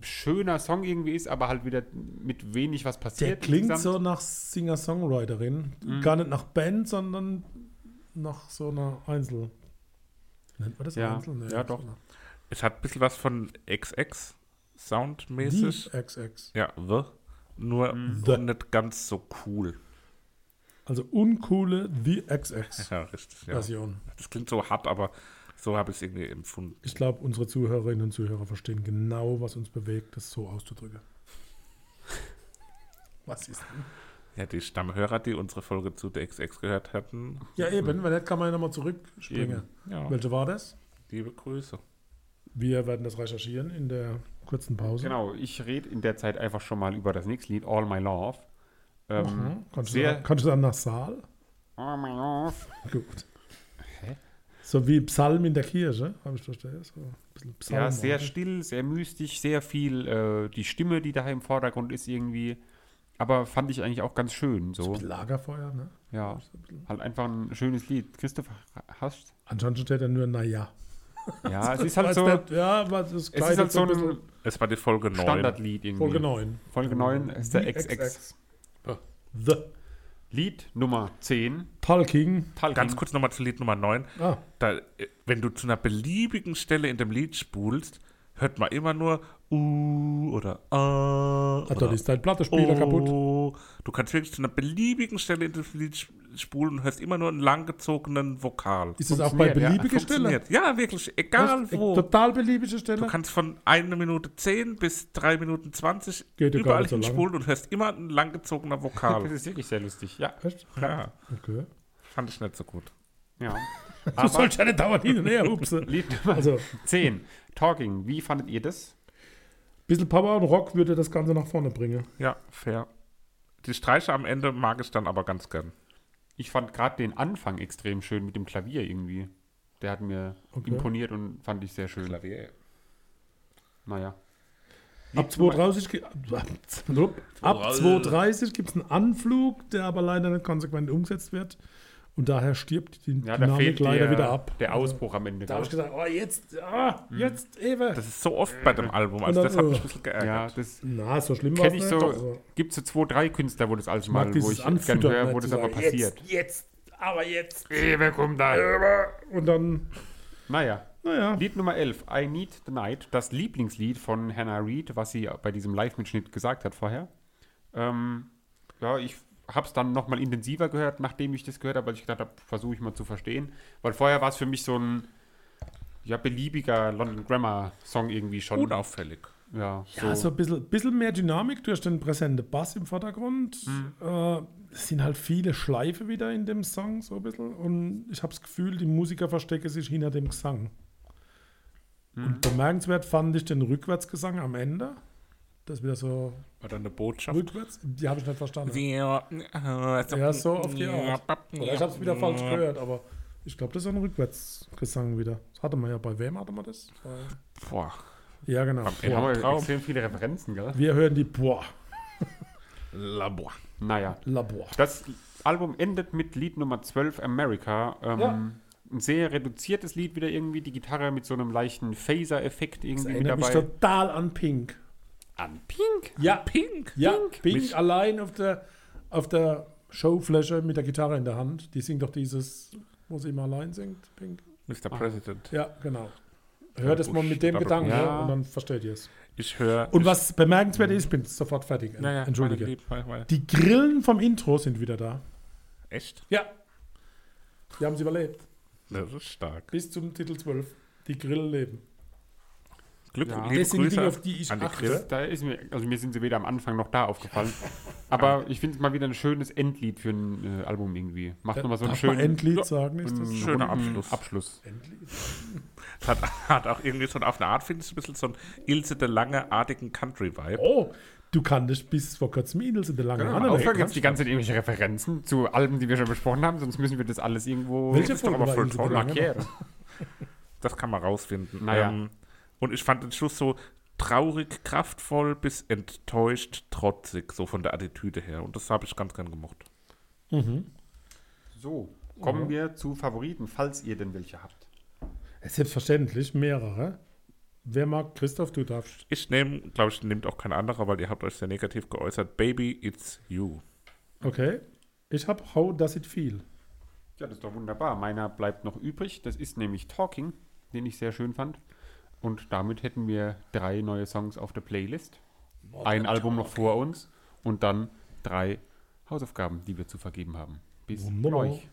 schöner Song irgendwie ist, aber halt wieder mit wenig was passiert. Der klingt insgesamt. so nach Singer-Songwriterin. Mhm. Gar nicht nach Band, sondern nach so einer Einzel. Nennt man das Ja, Einzel? Nee, ja, doch. so Es hat ein bisschen was von XX Die soundmäßig. XX. Ja, The. Nur Mhm. The. nicht ganz so cool. Also uncoole The XX Ja, richtig. Ja. Version. Das klingt so hart, aber so habe ich es irgendwie empfunden. Ich glaube, unsere Zuhörerinnen und Zuhörer verstehen genau, was uns bewegt, das so auszudrücken. Was ist denn? Ja, die Stammhörer, die unsere Folge zu der XX gehört hatten, Ja, eben, wenn nicht, kann man ja nochmal zurückspringen. ja, Welche war das? liebe Grüße. Wir werden das recherchieren in der kurzen Pause. Genau, ich rede in der Zeit einfach schon mal über das nächste Lied, All My Love. Ähm, Mhm. Kannst, sehr- du, kannst du dann nach Saal? All My Love. Gut. Hä? So wie Psalm in der Kirche, habe ich verstanden. So ein bisschen Psalm. Ja, sehr oder? still, sehr mystisch, sehr viel äh, die Stimme, die da im Vordergrund ist irgendwie. Aber fand ich eigentlich auch ganz schön. So. Ein Lagerfeuer, ne? ja, ein halt einfach ein schönes Lied. Christoph, hast Anscheinend steht er nur, naja. Ja, es ist halt so, nicht, ja, aber das es ist gleitet halt so ein ein Es war die Folge 9. Standardlied irgendwie. Folge 9. Folge 9 ist der XX. The Lied Nummer 10. Talking. Talking. Ganz kurz nochmal zu Lied Nummer 9. Ah, Da, äh, wenn du zu einer beliebigen Stelle in dem Lied spulst, hört man immer nur uh oder ah. ah oder dort ist dein Plattenspieler kaputt. oh. Du kannst wirklich zu einer beliebigen Stelle in das Lied sp- spulen und hörst immer nur einen langgezogenen Vokal. Ist es auch bei Funktioniert, ja. beliebiger Stelle? Funktioniert. Ja, wirklich, egal Was? wo. Total beliebige Stelle. Du kannst von 1 Minute 10 bis 3 Minuten 20 Geht überall so hinspulen und hörst immer ein langgezogener Das Vokal. ist wirklich sehr lustig. Ja. Echt? ja, Okay. fand ich nicht so gut. ja. Du sollst ja nicht dauernd hin und her hupsen. Lied Nummer Also, 10. Talking. Wie fandet ihr das? Bisschen Power und Rock würde das Ganze nach vorne bringen. Ja, fair. Die Streiche am Ende mag ich dann aber ganz gern. Ich fand gerade den Anfang extrem schön mit dem Klavier irgendwie. Der hat mir Okay. imponiert und fand ich sehr schön. Klavier. Naja. Ab 2.30 gi- ab, ab 2.30 gibt es einen Anflug, der aber leider nicht konsequent umgesetzt wird. Und daher stirbt die Ja, da Dynamik fehlt leider der, wieder ab. der Also, Ausbruch am Ende. Da habe ich gesagt, oh, jetzt, ah, jetzt, Ewe. Das ist so oft bei dem Album, also Und das dann, hat mich ein bisschen ja, geärgert. das Na, so schlimm war kenne es ich nicht. so. also, Gibt so zwei, drei Künstler, wo das alles mal, wo ich gerne höre, wo das aber passiert. Jetzt, jetzt, aber jetzt. Wer kommt da? Und dann, Naja. naja, Lied Nummer 11, I Need the Night, das Lieblingslied von Hannah Reid, was sie bei diesem Live-Mitschnitt gesagt hat vorher. Ähm, ja, ich habe es dann nochmal intensiver gehört, nachdem ich das gehört habe, weil ich gedacht habe, versuche ich mal zu verstehen. Weil vorher war es für mich so ein ja, beliebiger London Grammar Song irgendwie schon. Unauffällig. Ja, ja, so ein bisschen, bisschen mehr Dynamik durch den präsenten Bass im Vordergrund. Äh, es sind halt viele Schleife wieder in dem Song, so ein bisschen. Und ich habe das Gefühl, die Musiker verstecken sich hinter dem Gesang. Und bemerkenswert fand ich den Rückwärtsgesang am Ende. Das ist wieder so War dann eine Botschaft? rückwärts. Die habe ich nicht verstanden. Ja, Ja, so auf die Art. Oder ich habe es wieder falsch gehört, aber ich glaube, das ist ein Rückwärtsgesang wieder. Das hatte man ja bei wem hatte man das? Bei- Boah. Ja, genau. Wir haben extrem viele Referenzen, gell? Wir hören die Boah, Labor. Naja. Labor. Das Album endet mit Lied Nummer 12, America. Ähm, Ja. Ein sehr reduziertes Lied wieder irgendwie, die Gitarre mit so einem leichten Phaser-Effekt Das irgendwie mit erinnert mich dabei. total an Pink. An Pink? Ja, Pink. ja, Pink, Mich- allein auf der, auf der Showfläche mit der Gitarre in der Hand. Die singt doch dieses, wo sie immer allein singt, Pink. Mr. President. Ja, genau. Hört es mal mit dem Gedanken Ja. und dann versteht ihr es. Ich höre. Und was bemerkenswert ist, ich bin sofort fertig. Naja, Entschuldige. meine Lieb- meine- meine- Die Grillen vom Intro sind wieder da. Echt? Ja. Die haben sie überlebt. Das ist stark. Bis zum Titel 12. Die Grillen leben. Glück, Ja. liebe Das sind die Grüße Dinge, auf die ich an die achte. Da ist mir, also mir sind sie weder am Anfang noch da aufgefallen. Aber ich finde es mal wieder ein schönes Endlied für ein äh, Album irgendwie. Macht nochmal so einen man schönen Endlied sagen? Ist das einen Schöner Abschluss. Abschluss. Das hat, hat auch irgendwie so auf eine Art, finde ich, ein bisschen so einen Ilse de Lange-artigen Country-Vibe. Oh, du kanntest bis vor kurzem Idels in der langen mal aufhören, Kannst jetzt die ganze Zeit irgendwelche Referenzen zu Alben, die wir schon besprochen haben, sonst müssen wir das alles irgendwo Welche Folge aber war voll Ilse de toll. Lange? markieren. Das kann man rausfinden. Naja. Ähm, und ich fand den Schluss so traurig, kraftvoll bis enttäuscht, trotzig, so von der Attitüde her. Und das habe ich ganz gern gemocht. Mhm. So, kommen wir zu Favoriten, falls ihr denn welche habt. Selbstverständlich, mehrere. Wer mag? Christoph, du darfst. Ich nehme, glaube ich, nimmt auch kein anderer, weil ihr habt euch sehr negativ geäußert. Baby, it's you. Okay. Ich habe How Does It Feel? Ja, das ist doch wunderbar. Meiner bleibt noch übrig. Das ist nämlich Talking, den ich sehr schön fand. Und damit hätten wir drei neue Songs auf der Playlist. Ein Album noch vor uns und dann drei Hausaufgaben, die wir zu vergeben haben. Bis Wunderbar. gleich.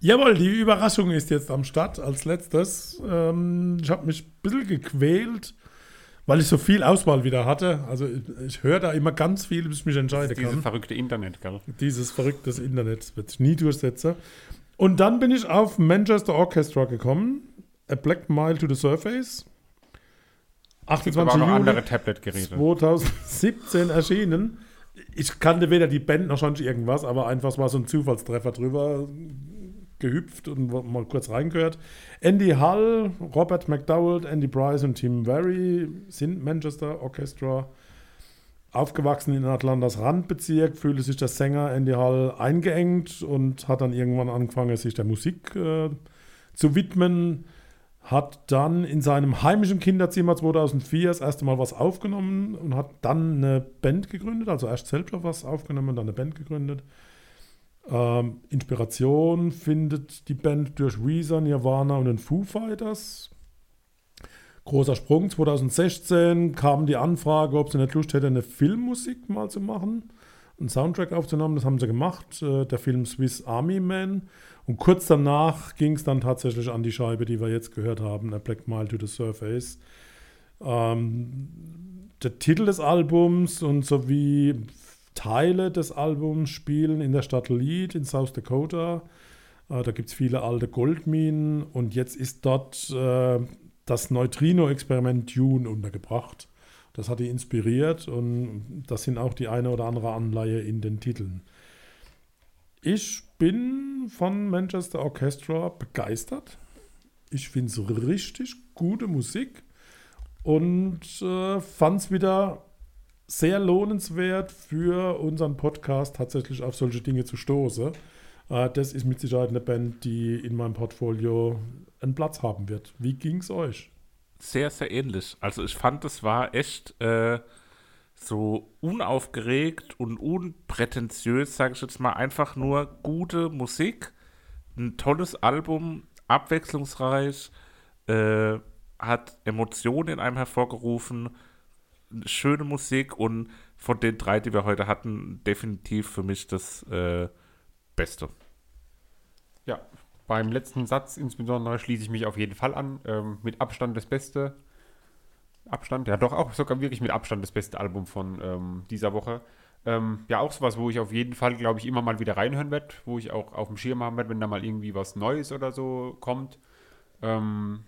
Jawohl, die Überraschung ist jetzt am Start als letztes. Ähm, ich habe mich ein bisschen gequält, weil ich so viel Auswahl wieder hatte. Also ich, ich höre da immer ganz viel, bis ich mich entscheiden Dieses kann. verrückte Internet, gell? Dieses verrückte Internet wird sich nie durchsetzen. Und dann bin ich auf Manchester Orchestra gekommen. A Black Mile to the Surface. Aber 28 auch noch Juli andere Tablet-Geräte. 2017 erschienen. Ich kannte weder die Band noch sonst irgendwas, aber einfach es war so ein Zufallstreffer drüber gehüpft und mal kurz reingehört. Andy Hull, Robert McDowell, Andy Bryce und Tim Vary sind Manchester Orchestra. Aufgewachsen in Atlantas Randbezirk, fühlte sich der Sänger Andy Hull eingeengt und hat dann irgendwann angefangen, sich der Musik äh, zu widmen. Hat dann in seinem heimischen Kinderzimmer 2004 das erste Mal was aufgenommen und hat dann eine Band gegründet, also erst selbst was aufgenommen dann eine Band gegründet. Ähm, Inspiration findet die Band durch Weezer, Nirvana und den Foo Fighters. Großer Sprung, 2016 kam die Anfrage, ob sie nicht Lust hätte, eine Filmmusik mal zu machen, einen Soundtrack aufzunehmen. Das haben sie gemacht, äh, der Film Swiss Army Man. Und kurz danach ging es dann tatsächlich an die Scheibe, die wir jetzt gehört haben, A Black Mile to the Surface. Ähm, der Titel des Albums und sowie Teile des Albums spielen in der Stadt Lead in South Dakota. Äh, da gibt es viele alte Goldminen und jetzt ist dort äh, das Neutrino-Experiment Dune untergebracht. Das hat die inspiriert und das sind auch die eine oder andere Anleihe in den Titeln. Ich bin von Manchester Orchestra begeistert. Ich finde es richtig gute Musik und äh, fand es wieder sehr lohnenswert für unseren Podcast tatsächlich auf solche Dinge zu stoßen. Äh, das ist mit Sicherheit eine Band, die in meinem Portfolio einen Platz haben wird. Wie ging es euch? Sehr, sehr ähnlich. Also ich fand, es war echt äh, so unaufgeregt und unprätentiös, sage ich jetzt mal, einfach nur gute Musik, ein tolles Album, abwechslungsreich, äh, hat Emotionen in einem hervorgerufen, schöne Musik und von den drei, die wir heute hatten, definitiv für mich das äh, Beste. Beim letzten Satz insbesondere schließe ich mich auf jeden Fall an. Ähm, mit Abstand das Beste. Abstand, ja doch auch sogar wirklich mit Abstand das beste Album von ähm, dieser Woche. Ähm, ja, auch sowas, wo ich auf jeden Fall, glaube ich, immer mal wieder reinhören werde, wo ich auch auf dem Schirm haben werde, wenn da mal irgendwie was Neues oder so kommt. Ähm,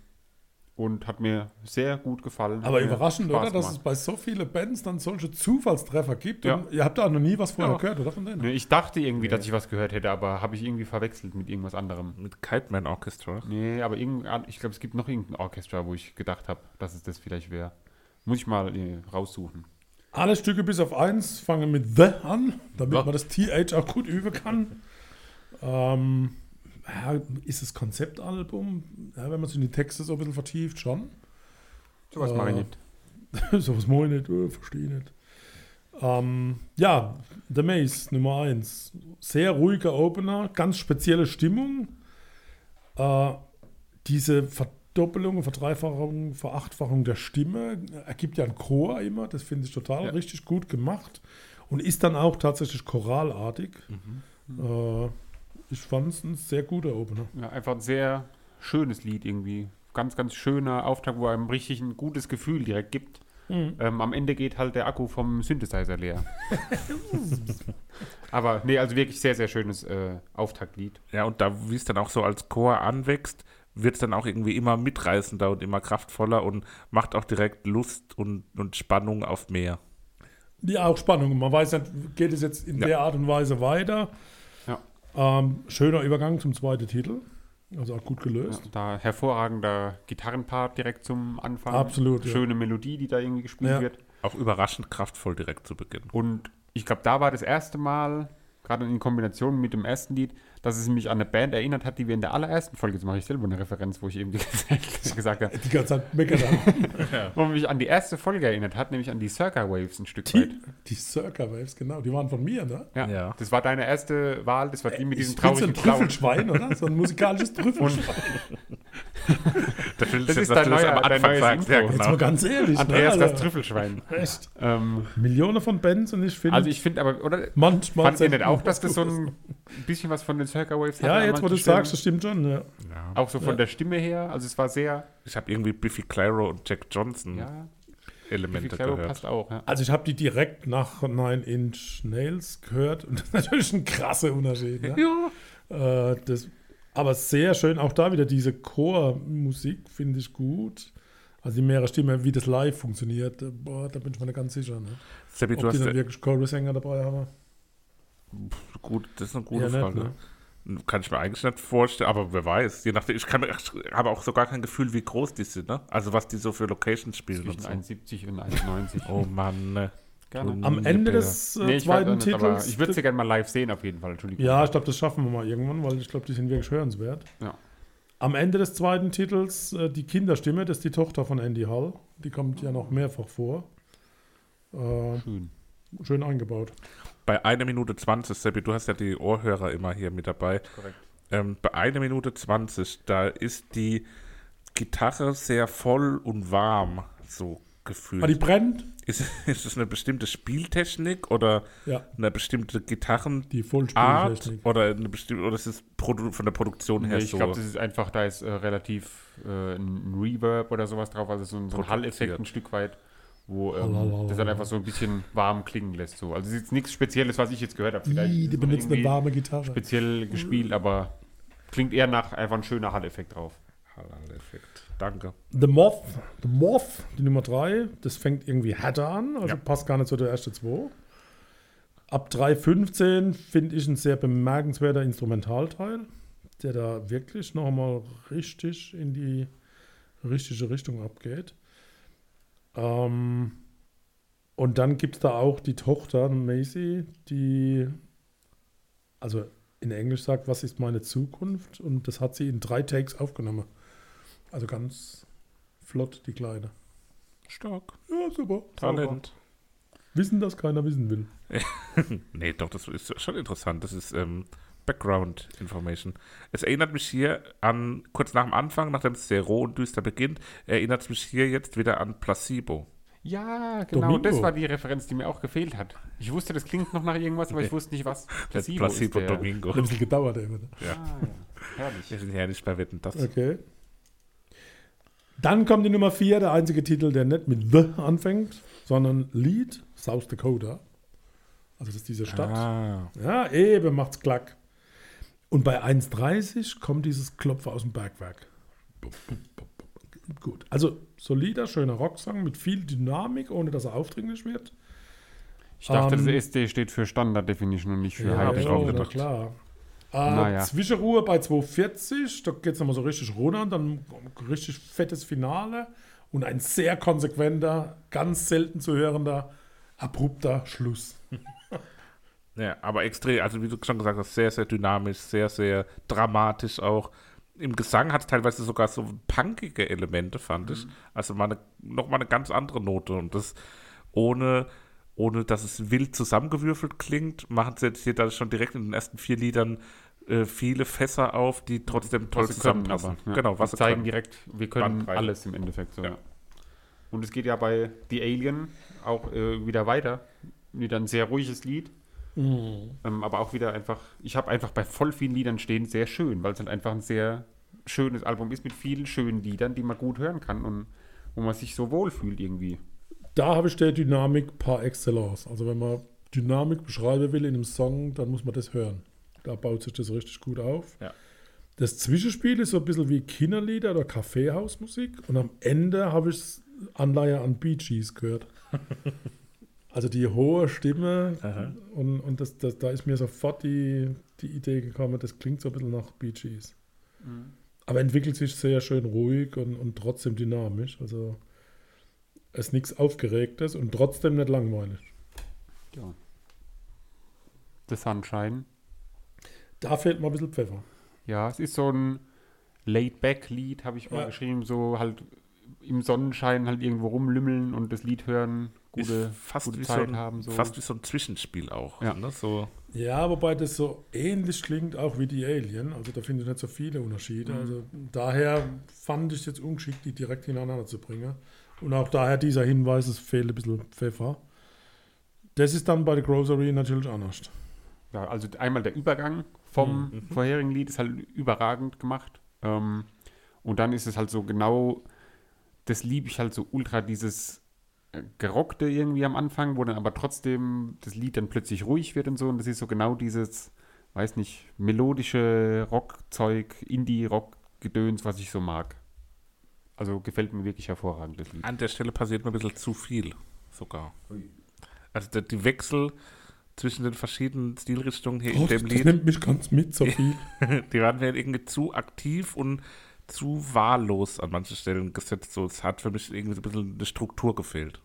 und hat mir sehr gut gefallen. Aber überraschend, Spaß oder? Dass gemacht. es bei so vielen Bands dann solche Zufallstreffer gibt. Ja. Und ihr habt da noch nie was vorher Ja. gehört, oder? Von denen? Nee, ich dachte irgendwie, dass ich was gehört hätte, aber habe ich irgendwie verwechselt mit irgendwas anderem. Mit Kite Man Orchestra. Nee, aber irgend, ich glaube, es gibt noch irgendein Orchester, wo ich gedacht habe, dass es das vielleicht wäre. Muss ich mal äh, raussuchen. Alle Stücke bis auf eins fangen mit The an, damit Ja. man das TH auch gut üben kann. Ähm, ist es Konzeptalbum? Ja, wenn man sich in die Texte so ein bisschen vertieft, schon. Sowas Äh, mache ich nicht. so was meine ich nicht, äh, verstehe nicht. Ähm, ja, The Maze Nummer 1. Sehr ruhiger Opener, ganz spezielle Stimmung. Äh, diese Verdoppelung, Verdreifachung, Verachtfachung der Stimme ergibt ja einen Chor immer. Das finde ich total Ja. richtig gut gemacht. Und ist dann auch tatsächlich choralartig. Äh, ich fand es ein sehr guter Opener. Ja, einfach ein sehr schönes Lied irgendwie. ganz, ganz schöner Auftakt, wo einem richtig ein gutes Gefühl direkt gibt. Ähm, am Ende geht halt der Akku vom Synthesizer leer. Aber nee, also wirklich sehr, sehr schönes äh, Auftaktlied. Ja, und da, wie es dann auch so als Chor anwächst, wird es dann auch irgendwie immer mitreißender und immer kraftvoller und macht auch direkt Lust und, und Spannung auf mehr. Die auch Spannung. Man weiß nicht, geht es jetzt in Ja. der Art und Weise weiter. Ja. Ähm, schöner Übergang zum zweiten Titel. Also auch gut Ja, gelöst. da hervorragender Gitarrenpart direkt zum Anfang. Absolut, ja. Schöne Melodie, die da irgendwie gespielt Ja. wird. Auch überraschend kraftvoll direkt zu Beginn. Und ich glaube, da war das erste Mal, gerade in Kombination mit dem ersten Lied, dass es mich an eine Band erinnert hat, die wir in der allerersten Folge, jetzt mache ich selber eine Referenz, wo ich eben die gesagt habe, Die ganze Zeit meckert er. wo mich an die erste Folge erinnert hat, nämlich an die Circa Waves ein Stück weit. Die, die Circa Waves, genau. Die waren von mir, ne? Ja, Ja. Das war deine erste Wahl, das war die mit diesem Ich bin so ein traurigen. Trüffelschwein, oder? So ein musikalisches Trüffelschwein. Das, Das ist dein neuer- am Anfang neues sagst. Ja, Intro. Jetzt genau. mal ganz ehrlich. Andreas, ne? das Also, Trüffelschwein. Echt. Ähm, Millionen von Bands und ich finde, also ich finde aber, oder? manchmal. Fand ihr nicht auch, dass das so ein bisschen was von den Circa Waves Ja, jetzt wo du sagst, das stimmt schon. Ja. Ja. Auch so von der Stimme her, also es war sehr, Ich habe irgendwie Biffy Clyro und Jack Johnson ja, Elemente Biffy Clyro gehört. passt auch, ja. Also ich habe die direkt nach Nine Inch Nails gehört und das ist natürlich ein krasser Unterschied. Ne? Ja. Äh, das, aber sehr schön, auch da wieder diese Chormusik finde ich gut. Also die mehrere Stimme, wie das live funktioniert, äh, boah, da bin ich mir nicht ganz sicher. Ne? Seppi, du Ob die hast dann ja, wirklich Chorus-Sänger dabei haben. gut, das ist eine gute Ja, nicht, Frage. ne? Kann ich mir eigentlich nicht vorstellen, aber wer weiß. Je nachdem, ich, kann, ich habe auch so gar kein Gefühl, wie groß die sind, ne? Also was die so für Locations spielen und Zwischen so. 1,70 und 1,90. Oh Mann, ne. Gerne. Am Ende des äh, Nee, zweiten nicht, aber Titels. ich würde sie gerne mal live sehen, auf jeden Fall. Entschuldigung. ja, ich glaube, das schaffen wir mal irgendwann, weil ich glaube, die sind wirklich hörenswert. Ja. Am Ende des zweiten Titels äh, die Kinderstimme, das ist die Tochter von Andy Hall. Die kommt ja noch mehrfach vor. Äh, Schön. schön eingebaut. Bei einer Minute 20, Seppi, du hast ja die Ohrhörer immer hier mit dabei. Korrekt. Ähm, bei einer Minute 20, da ist die Gitarre sehr voll und warm, so gefühlt. Ah, die brennt? Ist, ist es eine bestimmte Spieltechnik oder Ja, eine bestimmte Gitarrenart die Vollspieltechnik. oder eine bestimmte oder ist es von der Produktion her Nee, ich so? glaube, das ist einfach, da ist äh, relativ äh, ein Reverb oder sowas drauf, also so ein, so ein. Hall-Effekt ein Stück weit, wo ähm, das dann einfach so ein bisschen warm klingen lässt. So. Also es ist jetzt nichts Spezielles, was ich jetzt gehört habe. Vielleicht die benutzen eine warme Gitarre. speziell gespielt, aber klingt eher nach einfach ein schöner Hall-Effekt drauf. Hall-Effekt. Danke. The Moth, The Moth, die Nummer 3, das fängt irgendwie härter an, also Ja. passt gar nicht zu der ersten 2. Ab 3.15 finde ich ein sehr bemerkenswerter Instrumentalteil, der da wirklich nochmal richtig in die richtige Richtung abgeht. Ähm, und dann gibt es da auch die Tochter, Macy, die, also in Englisch sagt, was ist meine Zukunft? Und das hat sie in drei Takes aufgenommen. Also ganz flott, die Kleine. Stark. Ja, super. Talent. Wissen, dass keiner wissen will. Nee, doch, das ist schon interessant. Das ist ähm, Background Information. Es erinnert mich hier an, kurz nach dem Anfang, nachdem es sehr roh und düster beginnt, erinnert es mich hier jetzt wieder an Placebo. Ja, genau, Domingo. das war die Referenz, die mir auch gefehlt hat. Ich wusste, das klingt noch nach irgendwas, aber ich wusste nicht, was. Placebo, Placebo ist der. Domingo. Hat ein bisschen gedauert, ey, oder? Ja. Ah, ja. Herrlich. Wir sind ja nicht bei Wetten, das. Okay. Dann kommt die Nummer 4, der einzige Titel, der nicht mit The anfängt, sondern Lead, South Dakota. Also das ist diese Stadt. Ah, Ja, eben macht's klack. Und bei 1,30 kommt dieses Klopfer aus dem Bergwerk. Gut. Also solider, schöner Rocksong mit viel Dynamik, ohne dass er aufdringlich wird. Ich dachte, Ähm, das SD steht für Standard Definition und nicht für Ja, High na gedacht. klar. Äh, Naja. Zwischenruhe bei 240, da geht es nochmal so richtig runter und dann richtig fettes Finale und ein sehr konsequenter, ganz selten zu hörender, abrupter Schluss. ja, aber extrem, also wie du schon gesagt hast, sehr, sehr dynamisch, sehr, sehr dramatisch auch. Im Gesang hat es teilweise sogar so punkige Elemente, fand ich. Also mal eine, nochmal eine ganz andere Note. Und das ohne, ohne dass es wild zusammengewürfelt klingt, machen sie jetzt hier da schon direkt in den ersten vier Liedern äh, viele Fässer auf, die trotzdem toll was sie können, zusammenpassen. aber, ja. Genau, was sie sie zeigen können. direkt, wir können Bandbreite. alles im Endeffekt. So, ja. Und es geht ja bei The Alien auch äh, wieder weiter. Wieder ein sehr ruhiges Lied. Ähm, aber auch wieder einfach, ich habe einfach bei voll vielen Liedern stehen sehr schön, weil es halt einfach ein sehr schönes Album ist mit vielen schönen Liedern, die man gut hören kann und wo man sich so wohlfühlt irgendwie. Da habe ich der Dynamik par excellence. Also wenn man Dynamik beschreiben will in einem Song, dann muss man das hören. Da baut sich das richtig gut auf. Ja. Das Zwischenspiel ist so ein bisschen wie Kinderlieder oder Kaffeehausmusik. Und am Ende habe ich Anleihe an Bee Gees gehört. also die hohe Stimme. Aha. Und, und das, das, da ist mir sofort die, die Idee gekommen, das klingt so ein bisschen nach Bee Gees. Aber entwickelt sich sehr schön ruhig und, und trotzdem dynamisch. Also es ist nichts Aufgeregtes und trotzdem nicht langweilig. Ja. The Sunshine. Da fehlt mal ein bisschen Pfeffer. Ja, es ist so ein Laid-Back-Lied, habe ich mal Ja. geschrieben, so halt im Sonnenschein halt irgendwo rumlümmeln und das Lied hören, gute, ist fast gute wie so Zeit ein, haben. So. fast wie so ein Zwischenspiel auch. Ja. Ne? So, Ja, wobei das so ähnlich klingt auch wie die Alien. Also da finde ich nicht so viele Unterschiede. Also daher fand ich es jetzt ungeschickt, die direkt hintereinander zu bringen. Und auch daher dieser Hinweis, es fehlt ein bisschen Pfeffer. Das ist dann bei der Grocery natürlich anders. Ja, also einmal der Übergang vom Mhm. vorherigen Lied ist halt überragend gemacht. Ähm, und dann ist es halt so genau, das liebe ich halt so ultra, dieses Gerockte irgendwie am Anfang, wo dann aber trotzdem das Lied dann plötzlich ruhig wird und so. Und das ist so genau dieses, weiß nicht, melodische Rockzeug, Indie-Rock-Gedöns, was ich so mag. Also gefällt mir wirklich hervorragend, das Lied. an der Stelle passiert mir ein bisschen zu viel sogar. Also der, die Wechsel zwischen den verschiedenen Stilrichtungen hier in Oh, dem das Lied, nimmt mich ganz mit, so viel. die waren mir irgendwie zu aktiv und zu wahllos an manchen Stellen gesetzt. So, es hat für mich irgendwie so ein bisschen eine Struktur gefehlt.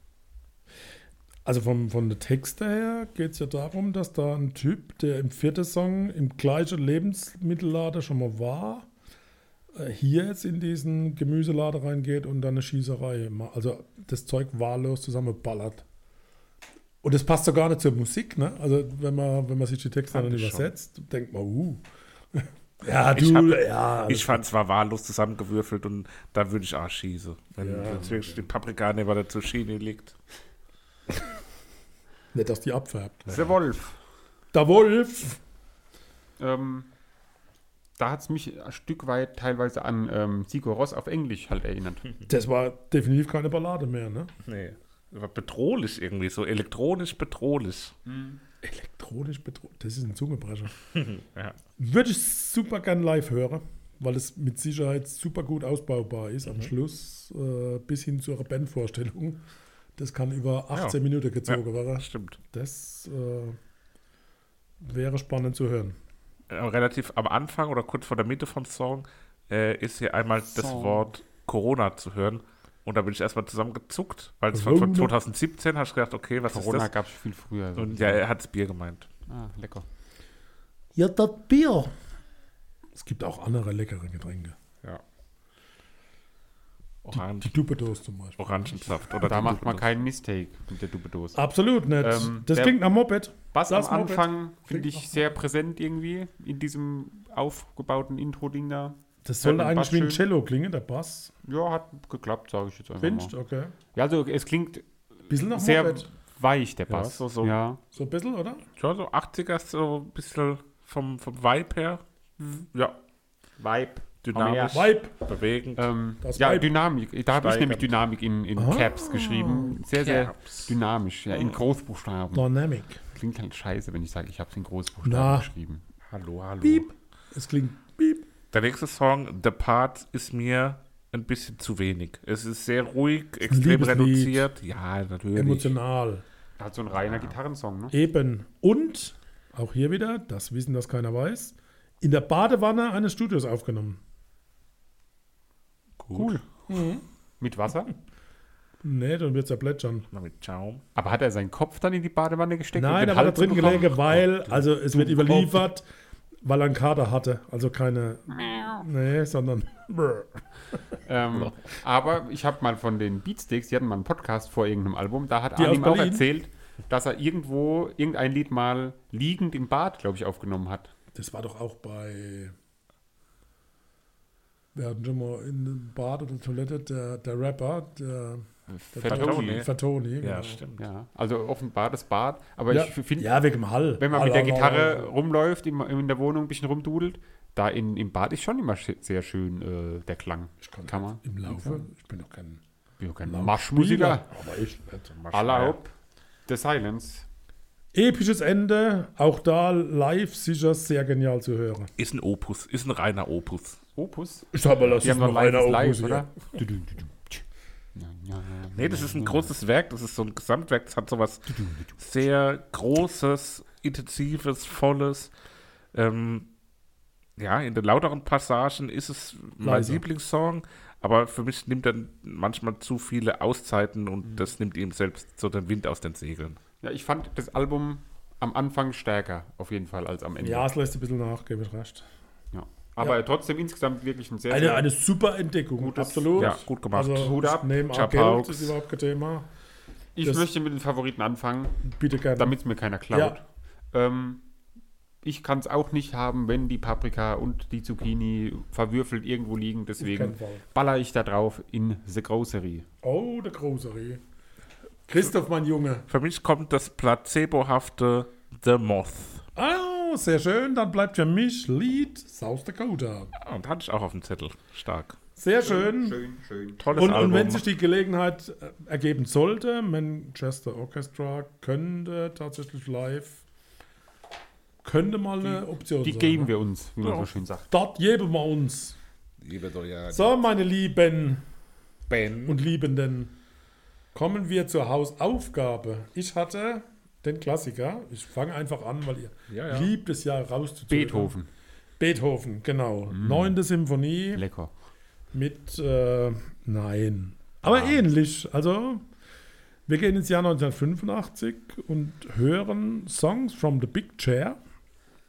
Also vom, von der Texte her geht es ja darum, dass da ein Typ, der im vierten Song im gleichen Lebensmittellader schon mal war, äh, hier jetzt in diesen Gemüselader reingeht und dann eine Schießerei, also das Zeug wahllos zusammenballert. Und das passt so gar nicht zur Musik, ne? Also wenn man, wenn man sich die Texte dann ich schon. übersetzt, denkt man, uh. ja, Ich du, hab- ja. Ich fand es war wahllos zusammengewürfelt und da würde ich auch schießen. Wenn Ja, jetzt wirklich die Paprika neben der Zucchini liegt. nicht, dass die abfärbt. The Wolf. Der Wolf! Ähm, da hat es mich ein Stück weit teilweise an ähm, Sigur Ross auf Englisch halt erinnert. Das war definitiv keine Ballade mehr, ne? Nee. War bedrohlich irgendwie, so elektronisch bedrohlich. Elektronisch bedroht. Das ist ein Zungebrecher. Ja. Würde ich super gern live hören, weil es mit Sicherheit super gut ausbaubar ist am Schluss, äh, bis hin zu einer Bandvorstellung. Das kann über 18 Minuten gezogen werden. Stimmt. Das äh, wäre spannend zu hören. Äh, relativ am Anfang oder kurz vor der Mitte vom Song äh, ist hier einmal das Song. Wort Corona zu hören. Und da bin ich erstmal zusammengezuckt, weil es von, von Corona. 2017 habe ich gedacht, okay, was Corona ist gab es viel früher. das? Und ja, er hat das Bier gemeint. ah, lecker. Ja, das Bier. Es gibt auch andere leckere Getränke. Ja. Die, die Dupedos zum Beispiel. Orangensaft. Oder Da macht man Dupedos. keinen Mistake mit der Dubedos. Absolut nicht. Ähm, das klingt nach Moped. Was das am Moped Anfang finde ich sehr präsent irgendwie in diesem aufgebauten Intro-Ding da. Das sollte eigentlich wie ein? Cello klingen, der Bass. Ja, hat geklappt, sage ich jetzt einfach Findest mal. Okay. Ja, also es klingt Bisschen nach sehr Moped. weich, der Ja, Bass. so- so. Ja, So ein bisschen, oder? Ja, so 80er, so ein bisschen vom, vom Vibe her. Ja, Vibe. Dynamisch, Vibe. bewegend. Ähm, Das ja, Vibe. Dynamik. Da habe ich nämlich Dynamik in, in Ah. Caps geschrieben. Sehr, sehr Caps. dynamisch. Ja, in Großbuchstaben. Dynamic. Klingt halt scheiße, wenn ich sage, ich habe es in Großbuchstaben Na. geschrieben. hallo, hallo. Piep. Es klingt piep. Der nächste Song, The Part, ist mir ein bisschen zu wenig. Es ist sehr ruhig, extrem reduziert. Ja, natürlich. Emotional. Hat so ein reiner Gitarrensong, ne? Eben. Und, auch hier wieder, das Wissen, das keiner weiß, in der Badewanne eines Studios aufgenommen. Gut. Mit Wasser. Nee, dann wird es ja plätschern. Mal mit Schaum. Aber hat er seinen Kopf dann in die Badewanne gesteckt? Nein, da war da drin gelegen, weil, also es wird überliefert, weil er einen Kater hatte. Also keine, nee, sondern Ähm, aber ich habe mal von den Beatsticks, die hatten mal einen Podcast vor irgendeinem Album, da hat Die Arnim auch erzählt, dass er irgendwo irgendein Lied mal liegend im Bad, glaube ich, aufgenommen hat. das war doch auch bei, wir hatten schon mal in dem Bad oder Toilette, der, der Rapper, der, der Fatoni. Fatoni, Ja, genau. stimmt. Ja, also offenbar das Bad. Aber Ja, ich finde, ja, wegen dem Hall. wenn man Hall, mit der Gitarre Hall. rumläuft, im, in der Wohnung ein bisschen rumdudelt, da in, im Bad ist schon immer sch- sehr schön äh, der Klang. Kann man. Im Laufe. Ich bin doch kein Ich bin kein Lautspieler, Marschmusiker. Aber ich nicht. Allerhaupt. The Silence. Episches Ende, auch da live sicher sehr genial zu hören. Ist ein Opus, ist ein reiner Opus. Opus. Ich sag mal, das Die haben noch ist live oder? Nee, das ist ein großes Werk, das ist so ein Gesamtwerk, das hat sowas sehr Großes, Intensives, Volles. Ähm, ja, in den lauteren Passagen ist es mein Leiser. Lieblingssong, aber für mich nimmt er manchmal zu viele Auszeiten Mhm. und das nimmt ihm selbst so den Wind aus den Segeln. Ja, ich fand das Album am Anfang stärker, auf jeden Fall, als am Ende. Ja, es lässt ein bisschen nach, gebe ich recht. Ja. Aber Ja. trotzdem insgesamt wirklich ein sehr, Eine, sehr eine super Entdeckung, Gutes- absolut. Ja, gut gemacht. Also, Hut ab. Neben auch Geld ist überhaupt kein Thema. Ich das- möchte mit den Favoriten anfangen, Bitte gerne. damit es mir keiner klaut. Ähm, ich kann es auch nicht haben, wenn die Paprika und die Zucchini verwürfelt irgendwo liegen. Deswegen baller ich da drauf in The Grocery. Oh, der Großerie. Christoph, mein Junge. Für mich kommt das placebohafte The Moth. Ah, sehr schön. Dann bleibt für mich Lied South Dakota. Ah, Und hatte ich auch auf dem Zettel. Stark. Sehr schön. Schön, schön. Tolles Und, Album. und wenn sich die Gelegenheit äh, ergeben sollte, Manchester Orchestra könnte tatsächlich live, könnte mal eine Option Die sein. geben ne? wir uns, wie man Ja. so schön sagt. Dort geben wir uns. So, meine Lieben Ben. und Liebenden, kommen wir zur Hausaufgabe. Ich hatte den Klassiker. Ich fange einfach an, weil ihr Ja, ja. liebt es ja rauszuzögern. Beethoven. Beethoven, genau. Neunte Symphonie Lecker. mit, äh, nein. Aber ähnlich. Also, wir gehen ins Jahr 1985 und hören Songs from the Big Chair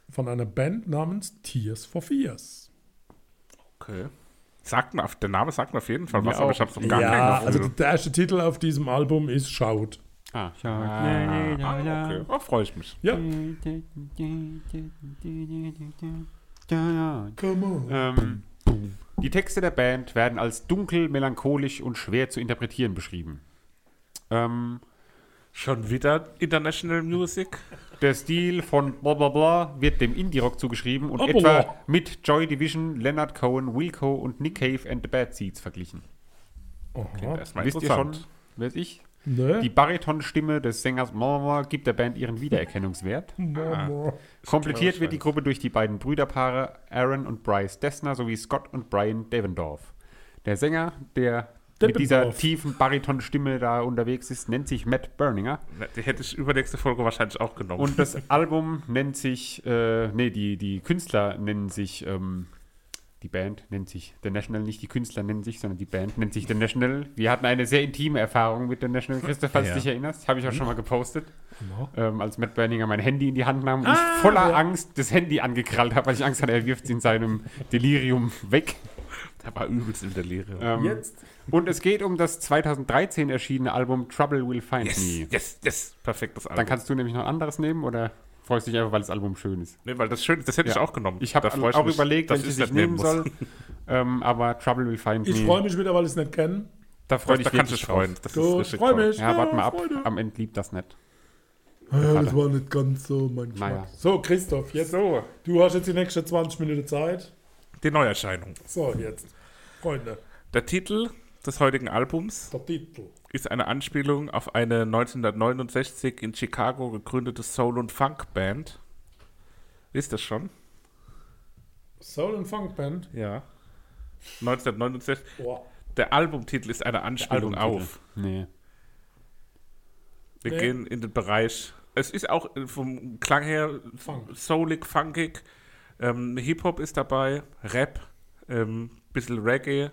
von einer Band namens Tears for Fears. Okay. Sagt mir, auf- der Name sagt mir auf jeden Fall was, aber auch. ich habe so gar ja, keine also der erste Titel auf diesem Album ist Shout. Ah, Ah, okay. Oh, freue ich mich. Ja. ja. Come on. Ähm, die Texte der Band werden als dunkel, melancholisch und schwer zu interpretieren beschrieben. Ähm, Schon wieder International Music? der Stil von bla bla bla wird dem Indie-Rock zugeschrieben und Oh, etwa boah. mit Joy Division, Leonard Cohen, Wilco und Nick Cave and the Bad Seeds verglichen. Aha. Erstmal Wisst ihr schon, wer ist ich? Ne? Die Baritonstimme des Sängers Mama gibt der Band ihren Wiedererkennungswert. Mama. Komplettiert wird die. Gruppe durch die beiden Brüderpaare Aaron und Bryce Dessner sowie Scott und Brian Devendorf. Der Sänger, der mit dieser tiefen Baritonstimme da unterwegs ist, nennt sich Matt Berninger. Die hätte ich übernächste Folge wahrscheinlich auch genommen. Und das Album nennt sich, äh, nee, die, die Künstler nennen sich, ähm, die Band nennt sich The National, nicht die Künstler nennen sich, sondern die Band nennt sich The National. Wir hatten eine sehr intime Erfahrung mit The National, Christoph, falls Ja. du dich erinnerst. Habe ich auch schon mal gepostet. Genau. Ähm, als Matt Berninger mein Handy in die Hand nahm und Ah, ich voller ja. Angst das Handy angekrallt habe, weil ich Angst hatte, er wirft es in seinem Delirium weg. der war übelst in der Lehre. Ähm, Jetzt. Und es geht um das 2013 erschienene Album Trouble Will Find yes, Me. yes, yes. Perfektes Album. Dann kannst du nämlich noch ein anderes nehmen oder freust dich einfach, weil das Album schön ist? nee, weil das schön ist, das hätte ich Ja. auch genommen. Ich habe Da auch mich, überlegt, dass ich ich das nehmen muss. soll. ähm, aber Trouble Will Find Ich Me. freue mich wieder, weil ich es nicht kenne. Da freue Da ich kannst du freuen. Das ist Gut, richtig freu toll. mich. Ja, warte mal ab. Freude. Am Ende liebt das nicht. Ja, das war nicht ganz so mein Geschmack. Naja. So, Christoph, jetzt. So, Du hast jetzt die nächsten 20 Minuten Zeit. die Neuerscheinung. So, jetzt. Freunde, Der Titel des heutigen Albums der Titel. ist eine Anspielung auf eine 1969 in Chicago gegründete Soul- und Funk-Band. Wisst ihr das schon? Soul and Funk Band. Ja. 1969. Boah. Der Albumtitel ist eine Anspielung auf. Nee. Wir Nee. gehen in den Bereich. Es ist auch äh, vom Klang her Funk. soulig, funkig. Ähm, Hip-Hop ist dabei, Rap, ähm, bisschen Reggae.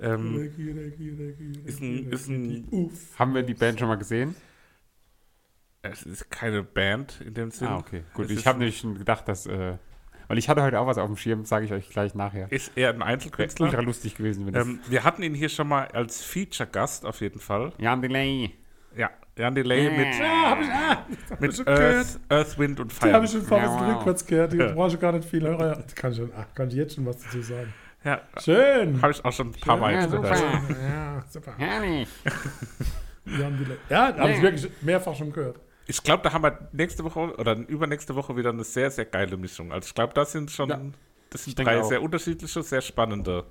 Ähm, Reggae, Reggae, Reggae, ist ein- ist ein-. Uff. Haben wir die Band schon mal gesehen? es ist keine Band in dem Sinne. Ah, okay. Gut, Es ich habe nämlich schon gedacht, dass. Äh, weil ich hatte heute auch was auf dem Schirm, sage ich euch gleich nachher. Ist eher ein Wäre Einzelkünstler. ultra lustig gewesen, wenn. Ähm, wir hatten ihn hier schon mal als Feature-Gast auf jeden Fall. Jan Delay. Ja, Jan Delay mit, Ah, hab ich, ah, mit Earth, Earth, Wind und die Fire. habe ich schon fast Ja, wow. rückwärts gehört. Die Ja. brauche ich gar nicht viel hören. Ja, Kann ich, ach, kann ich jetzt schon was dazu sagen. Ja, Schön. habe ich auch schon ein paar Mal Ja, gehört. Ja, super. Herrlich. Ja, habe ich wirklich mehrfach schon gehört. Ich glaube, da haben wir nächste Woche oder übernächste Woche wieder eine sehr, sehr geile Mischung. Also ich glaube, das sind schon Ja. Das sind drei sehr unterschiedliche, sehr spannende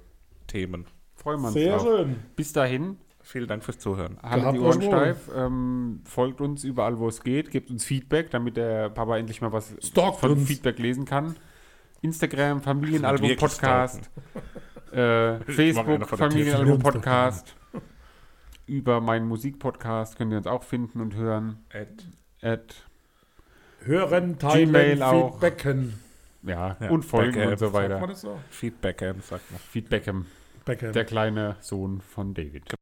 Themen. Freuen wir uns Sehr drauf. schön. Bis dahin, Vielen Dank fürs Zuhören. haltet die Ohren steif, ähm, folgt uns überall, wo es geht, gebt uns Feedback, damit der Papa endlich mal was Stalkt von uns. Feedback lesen kann. Instagram, Familienalbum Podcast, äh, Facebook, Familienalbum. Podcast. Über meinen Musikpodcast könnt ihr uns auch finden und hören. Ed. At, Hören, teilen, Gmail auch. Feedbacken. ja, Ja, und folgen Backup. und so Sagt man weiter. das so? Feedback, ähm, sagt man. Feedbackem, Beckham. der kleine Sohn von David.